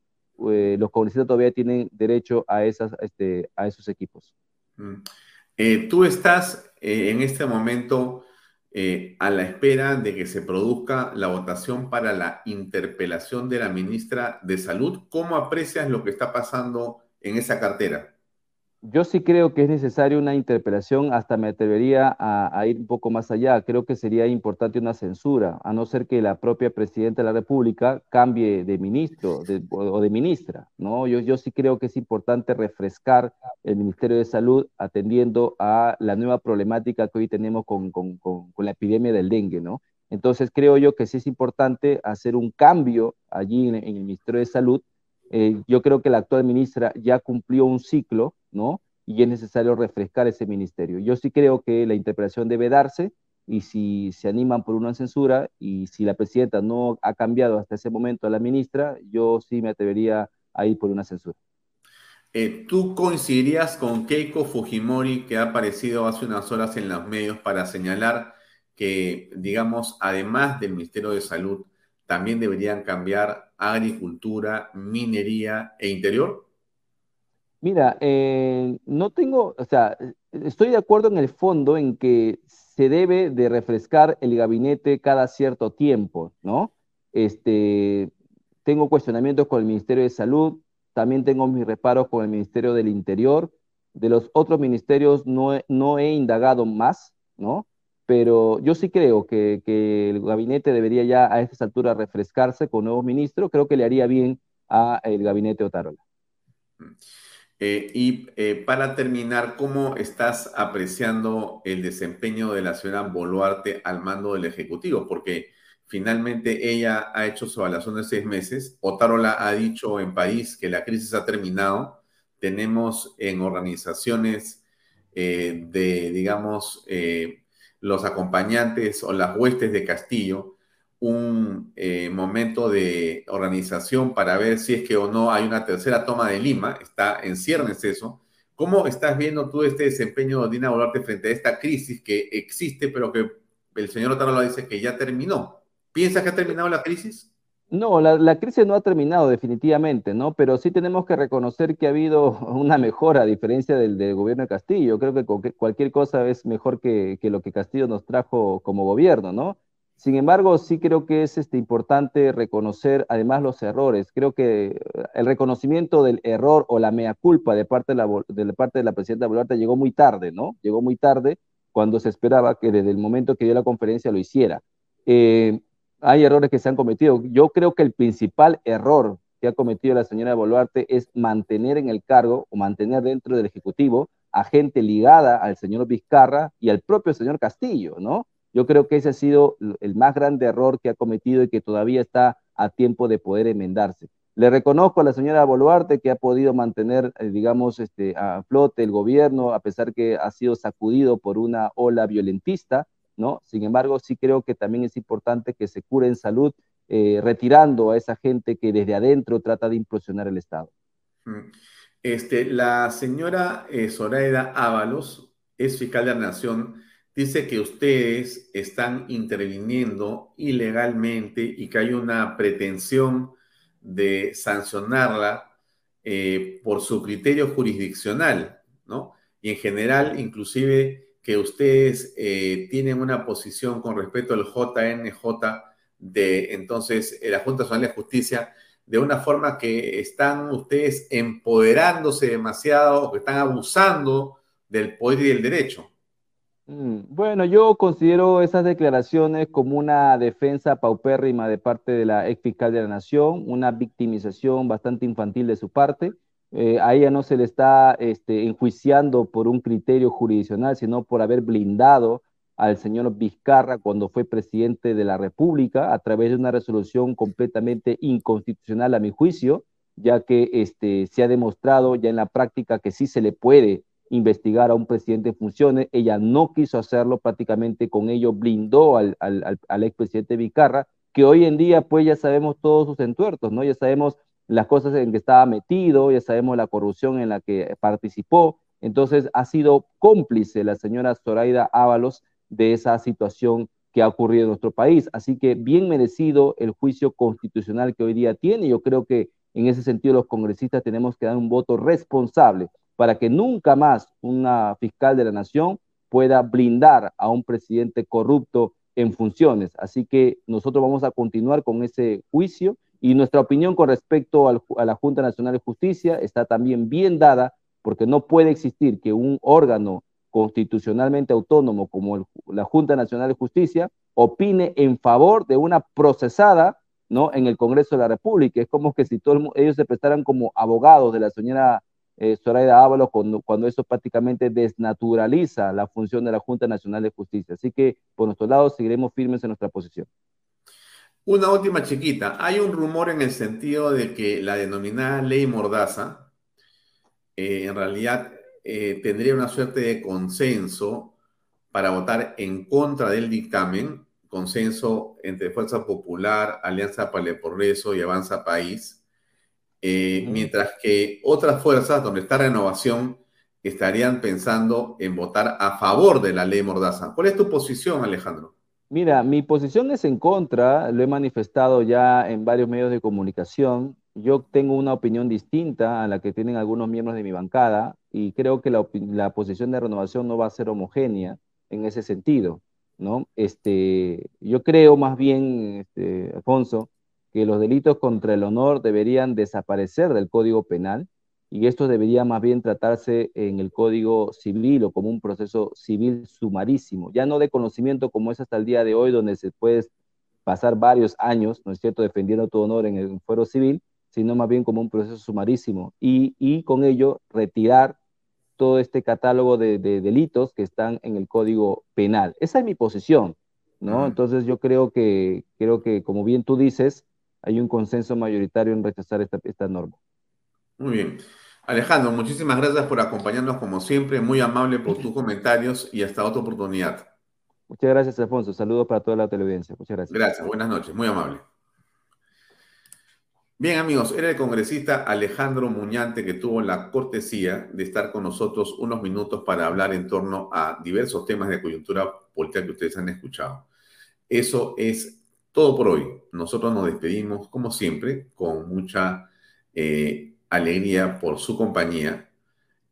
eh, los congresistas todavía tienen derecho a, esas, este, a esos equipos. Mm. Eh, tú estás en este momento a la espera de que se produzca la votación para la interpelación de la ministra de Salud. ¿Cómo aprecias lo que está pasando en esa cartera? Yo sí creo que es necesaria una interpelación, hasta me atrevería a, ir un poco más allá. Creo que sería importante una censura, a no ser que la propia presidenta de la República cambie de ministro o de ministra. ¿no? Yo, yo sí creo que es importante refrescar el Ministerio de Salud atendiendo a la nueva problemática que hoy tenemos con, con, con, la epidemia del dengue. ¿no? Entonces creo yo que sí es importante hacer un cambio allí en, el Ministerio de Salud. Eh, yo creo que la actual ministra ya cumplió un ciclo ¿no? Y es necesario refrescar ese ministerio. Yo sí creo que la interpretación debe darse y si se animan por una censura y si la presidenta no ha cambiado hasta ese momento a la ministra, yo sí me atrevería a ir por una censura. Eh, ¿Tú coincidirías con Keiko Fujimori, que ha aparecido hace unas horas en los medios para señalar que, digamos, además del Ministerio de Salud, también deberían cambiar agricultura, minería e interior? Mira, eh, no tengo, o sea, estoy de acuerdo en el fondo en que se debe de refrescar el gabinete cada cierto tiempo, ¿no? Este, tengo cuestionamientos con el Ministerio de Salud, también tengo mis reparos con el Ministerio del Interior. De los otros ministerios no he, no he indagado más, ¿no? Pero yo sí creo que, el gabinete debería ya a estas alturas refrescarse con nuevos ministros. Creo que le haría bien al gabinete Otarola. Mm. Eh, y eh, para terminar, ¿cómo estás apreciando el desempeño de la señora Boluarte al mando del Ejecutivo? Porque finalmente ella ha hecho su evaluación de seis meses. Otárola ha dicho en país que la crisis ha terminado. Tenemos en organizaciones eh, de, digamos, los acompañantes o las huestes de Castillo un eh, momento de organización para ver si es que o no hay una tercera toma de Lima, está en ciernes eso, ¿Cómo estás viendo tú este desempeño de Dina Boluarte frente a esta crisis que existe, pero que el señor Otaro dice que ya terminó? ¿Piensas que ha terminado la crisis? No, la, crisis no ha terminado definitivamente, ¿no? Pero sí tenemos que reconocer que ha habido una mejora a diferencia del, gobierno de Castillo. Creo que cualquier cosa es mejor que, que, lo que Castillo nos trajo como gobierno, ¿no? Sin embargo, sí creo que es este, importante reconocer además los errores. Creo que eh, el reconocimiento del error o la mea culpa de parte de la, parte de la presidenta Boluarte llegó muy tarde, ¿no? Llegó muy tarde cuando se esperaba que desde el momento que dio la conferencia lo hiciera. Eh, hay errores que se han cometido. Yo creo que el principal error que ha cometido la señora Boluarte es mantener en el cargo o mantener dentro del Ejecutivo a gente ligada al señor Vizcarra y al propio señor Castillo, ¿no? Yo creo que ese ha sido el más grande error que ha cometido y que todavía está a tiempo de poder enmendarse. Le reconozco a la señora Boluarte que ha podido mantener, eh, digamos, este, a flote el gobierno, a pesar que ha sido sacudido por una ola violentista, ¿no? Sin embargo, sí creo que también es importante que se cure en salud, eh, retirando a esa gente que desde adentro trata de implosionar el Estado. Mm. Este, la señora eh, Zoraida Ábalos es fiscal de la Nación, dice que ustedes están interviniendo ilegalmente y que hay una pretensión de sancionarla eh, por su criterio jurisdiccional, ¿no? Y en general, inclusive que ustedes eh, tienen una posición con respecto al JNJ de entonces eh, la Junta Nacional de Justicia de una forma que están ustedes empoderándose demasiado o que están abusando del poder y del derecho. Mm, bueno, yo considero esas declaraciones como una defensa paupérrima de parte de la ex fiscal de la Nación, una victimización bastante infantil de su parte. Eh, a ella no se le está este, enjuiciando por un criterio jurisdiccional, sino por haber blindado al señor Vizcarra cuando fue presidente de la República a través de una resolución completamente inconstitucional a mi juicio, ya que este, se ha demostrado ya en la práctica que sí se le puede investigar a un presidente en funciones. Ella no quiso hacerlo, prácticamente con ello blindó al, al, al expresidente Vizcarra, que hoy en día pues ya sabemos todos sus entuertos, ¿no? Ya sabemos las cosas en que estaba metido, ya sabemos la corrupción en la que participó. Entonces ha sido cómplice la señora Zoraida Ábalos de esa situación que ha ocurrido en nuestro país. Así que bien merecido el juicio constitucional que hoy día tiene. Yo creo que en ese sentido los congresistas tenemos que dar un voto responsable para que nunca más una fiscal de la nación pueda blindar a un presidente corrupto en funciones. Así que nosotros vamos a continuar con ese juicio y nuestra opinión con respecto a la Junta Nacional de Justicia está también bien dada, porque no puede existir que un órgano constitucionalmente autónomo como la Junta Nacional de Justicia opine en favor de una procesada ¿no? en el Congreso de la República. Es como que si todos ellos se prestaran como abogados de la señora eh, Zoraida Ábalos cuando, cuando eso prácticamente desnaturaliza la función de la Junta Nacional de Justicia. Así que por nuestro lado seguiremos firmes en nuestra posición. Una última chiquita. Hay un rumor en el sentido de que la denominada ley Mordaza eh, en realidad eh, tendría una suerte de consenso para votar en contra del dictamen, consenso entre Fuerza Popular, Alianza para el Progreso y Avanza País, eh, mientras que otras fuerzas, donde está Renovación, estarían pensando en votar a favor de la ley Mordaza. ¿Cuál es tu posición, Alejandro? Mira, mi posición es en contra, lo he manifestado ya en varios medios de comunicación. Yo tengo una opinión distinta a la que tienen algunos miembros de mi bancada y creo que la, posición de renovación no va a ser homogénea en ese sentido, ¿no? Este, yo creo más bien, este, Alfonso, que los delitos contra el honor deberían desaparecer del Código Penal y esto debería más bien tratarse en el Código Civil o como un proceso civil sumarísimo, ya no de conocimiento como es hasta el día de hoy, donde se puede pasar varios años, ¿no es cierto?, defendiendo tu honor en el fuero civil, sino más bien como un proceso sumarísimo y, y con ello retirar todo este catálogo de, delitos que están en el Código Penal. Esa es mi posición, ¿no? Entonces yo creo que, creo que, como bien tú dices, hay un consenso mayoritario en rechazar esta, esta norma. Muy bien. Alejandro, muchísimas gracias por acompañarnos como siempre, muy amable por tus comentarios y hasta otra oportunidad. Muchas gracias, Alfonso. Saludos para toda la televidencia. Muchas gracias. Gracias, buenas noches, muy amable. Bien amigos, era el congresista Alejandro Muñante que tuvo la cortesía de estar con nosotros unos minutos para hablar en torno a diversos temas de coyuntura política que ustedes han escuchado. Eso es todo por hoy. Nosotros nos despedimos, como siempre, con mucha eh, alegría por su compañía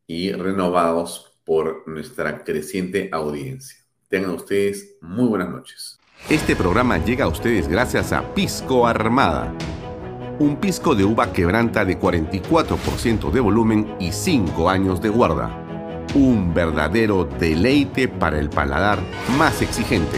y renovados por nuestra creciente audiencia. Tengan ustedes muy buenas noches. Este programa llega a ustedes gracias a Pisco Armada un pisco de uva quebranta de 44% de volumen y 5 años de guarda. Un verdadero deleite para el paladar más exigente.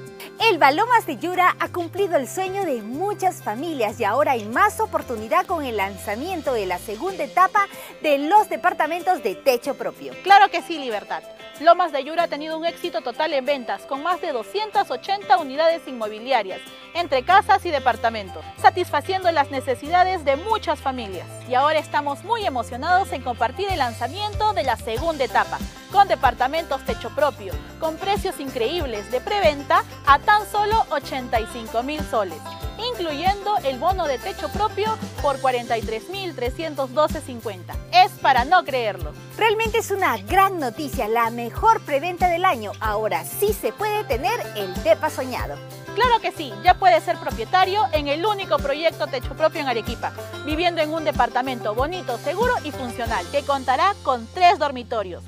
El Balomas de Yura ha cumplido el sueño de muchas familias y ahora hay más oportunidad con el lanzamiento de la segunda etapa de los departamentos de techo propio. Claro que sí, Libertad. Lomas de Yura ha tenido un éxito total en ventas, con más de 280 unidades inmobiliarias, entre casas y departamentos, satisfaciendo las necesidades de muchas familias. Y ahora estamos muy emocionados en compartir el lanzamiento de la segunda etapa, con departamentos techo propio, con precios increíbles de preventa a tan solo 85 mil soles, incluyendo el bono de techo propio por 43.312.50. Es para no creerlo. Realmente es una gran noticia, la mejor preventa del año. Ahora sí se puede tener el DEPA soñado. Claro que sí, ya puedes ser propietario en el único proyecto techo propio en Arequipa, viviendo en un departamento bonito, seguro y funcional, que contará con tres dormitorios,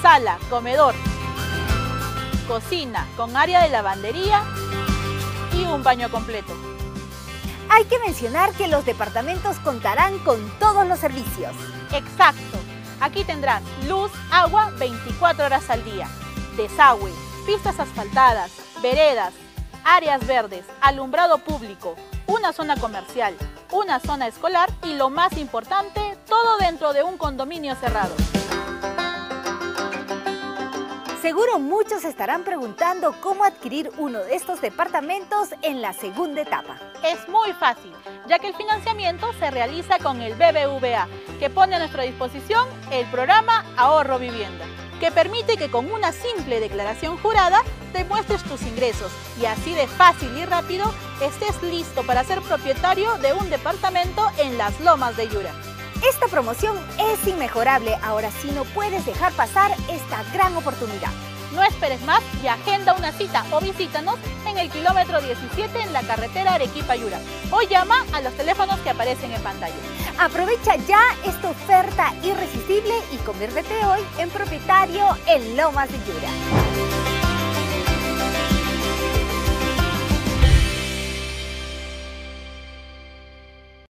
sala, comedor, cocina con área de lavandería y un baño completo. Hay que mencionar que los departamentos contarán con todos los servicios. Exacto. Aquí tendrán luz, agua 24 horas al día, desagüe, pistas asfaltadas, veredas, áreas verdes, alumbrado público, una zona comercial, una zona escolar y lo más importante, todo dentro de un condominio cerrado. Seguro muchos estarán preguntando cómo adquirir uno de estos departamentos en la segunda etapa. Es muy fácil, ya que el financiamiento se realiza con el BBVA, que pone a nuestra disposición el programa Ahorro Vivienda, que permite que con una simple declaración jurada demuestres tus ingresos y así de fácil y rápido estés listo para ser propietario de un departamento en las Lomas de Yura. Esta promoción es inmejorable, ahora sí no puedes dejar pasar esta gran oportunidad. No esperes más y agenda una cita o visítanos en el kilómetro 17 en la carretera Arequipa-Yura o llama a los teléfonos que aparecen en pantalla. Aprovecha ya esta oferta irresistible y conviértete hoy en propietario en Lomas de Yura.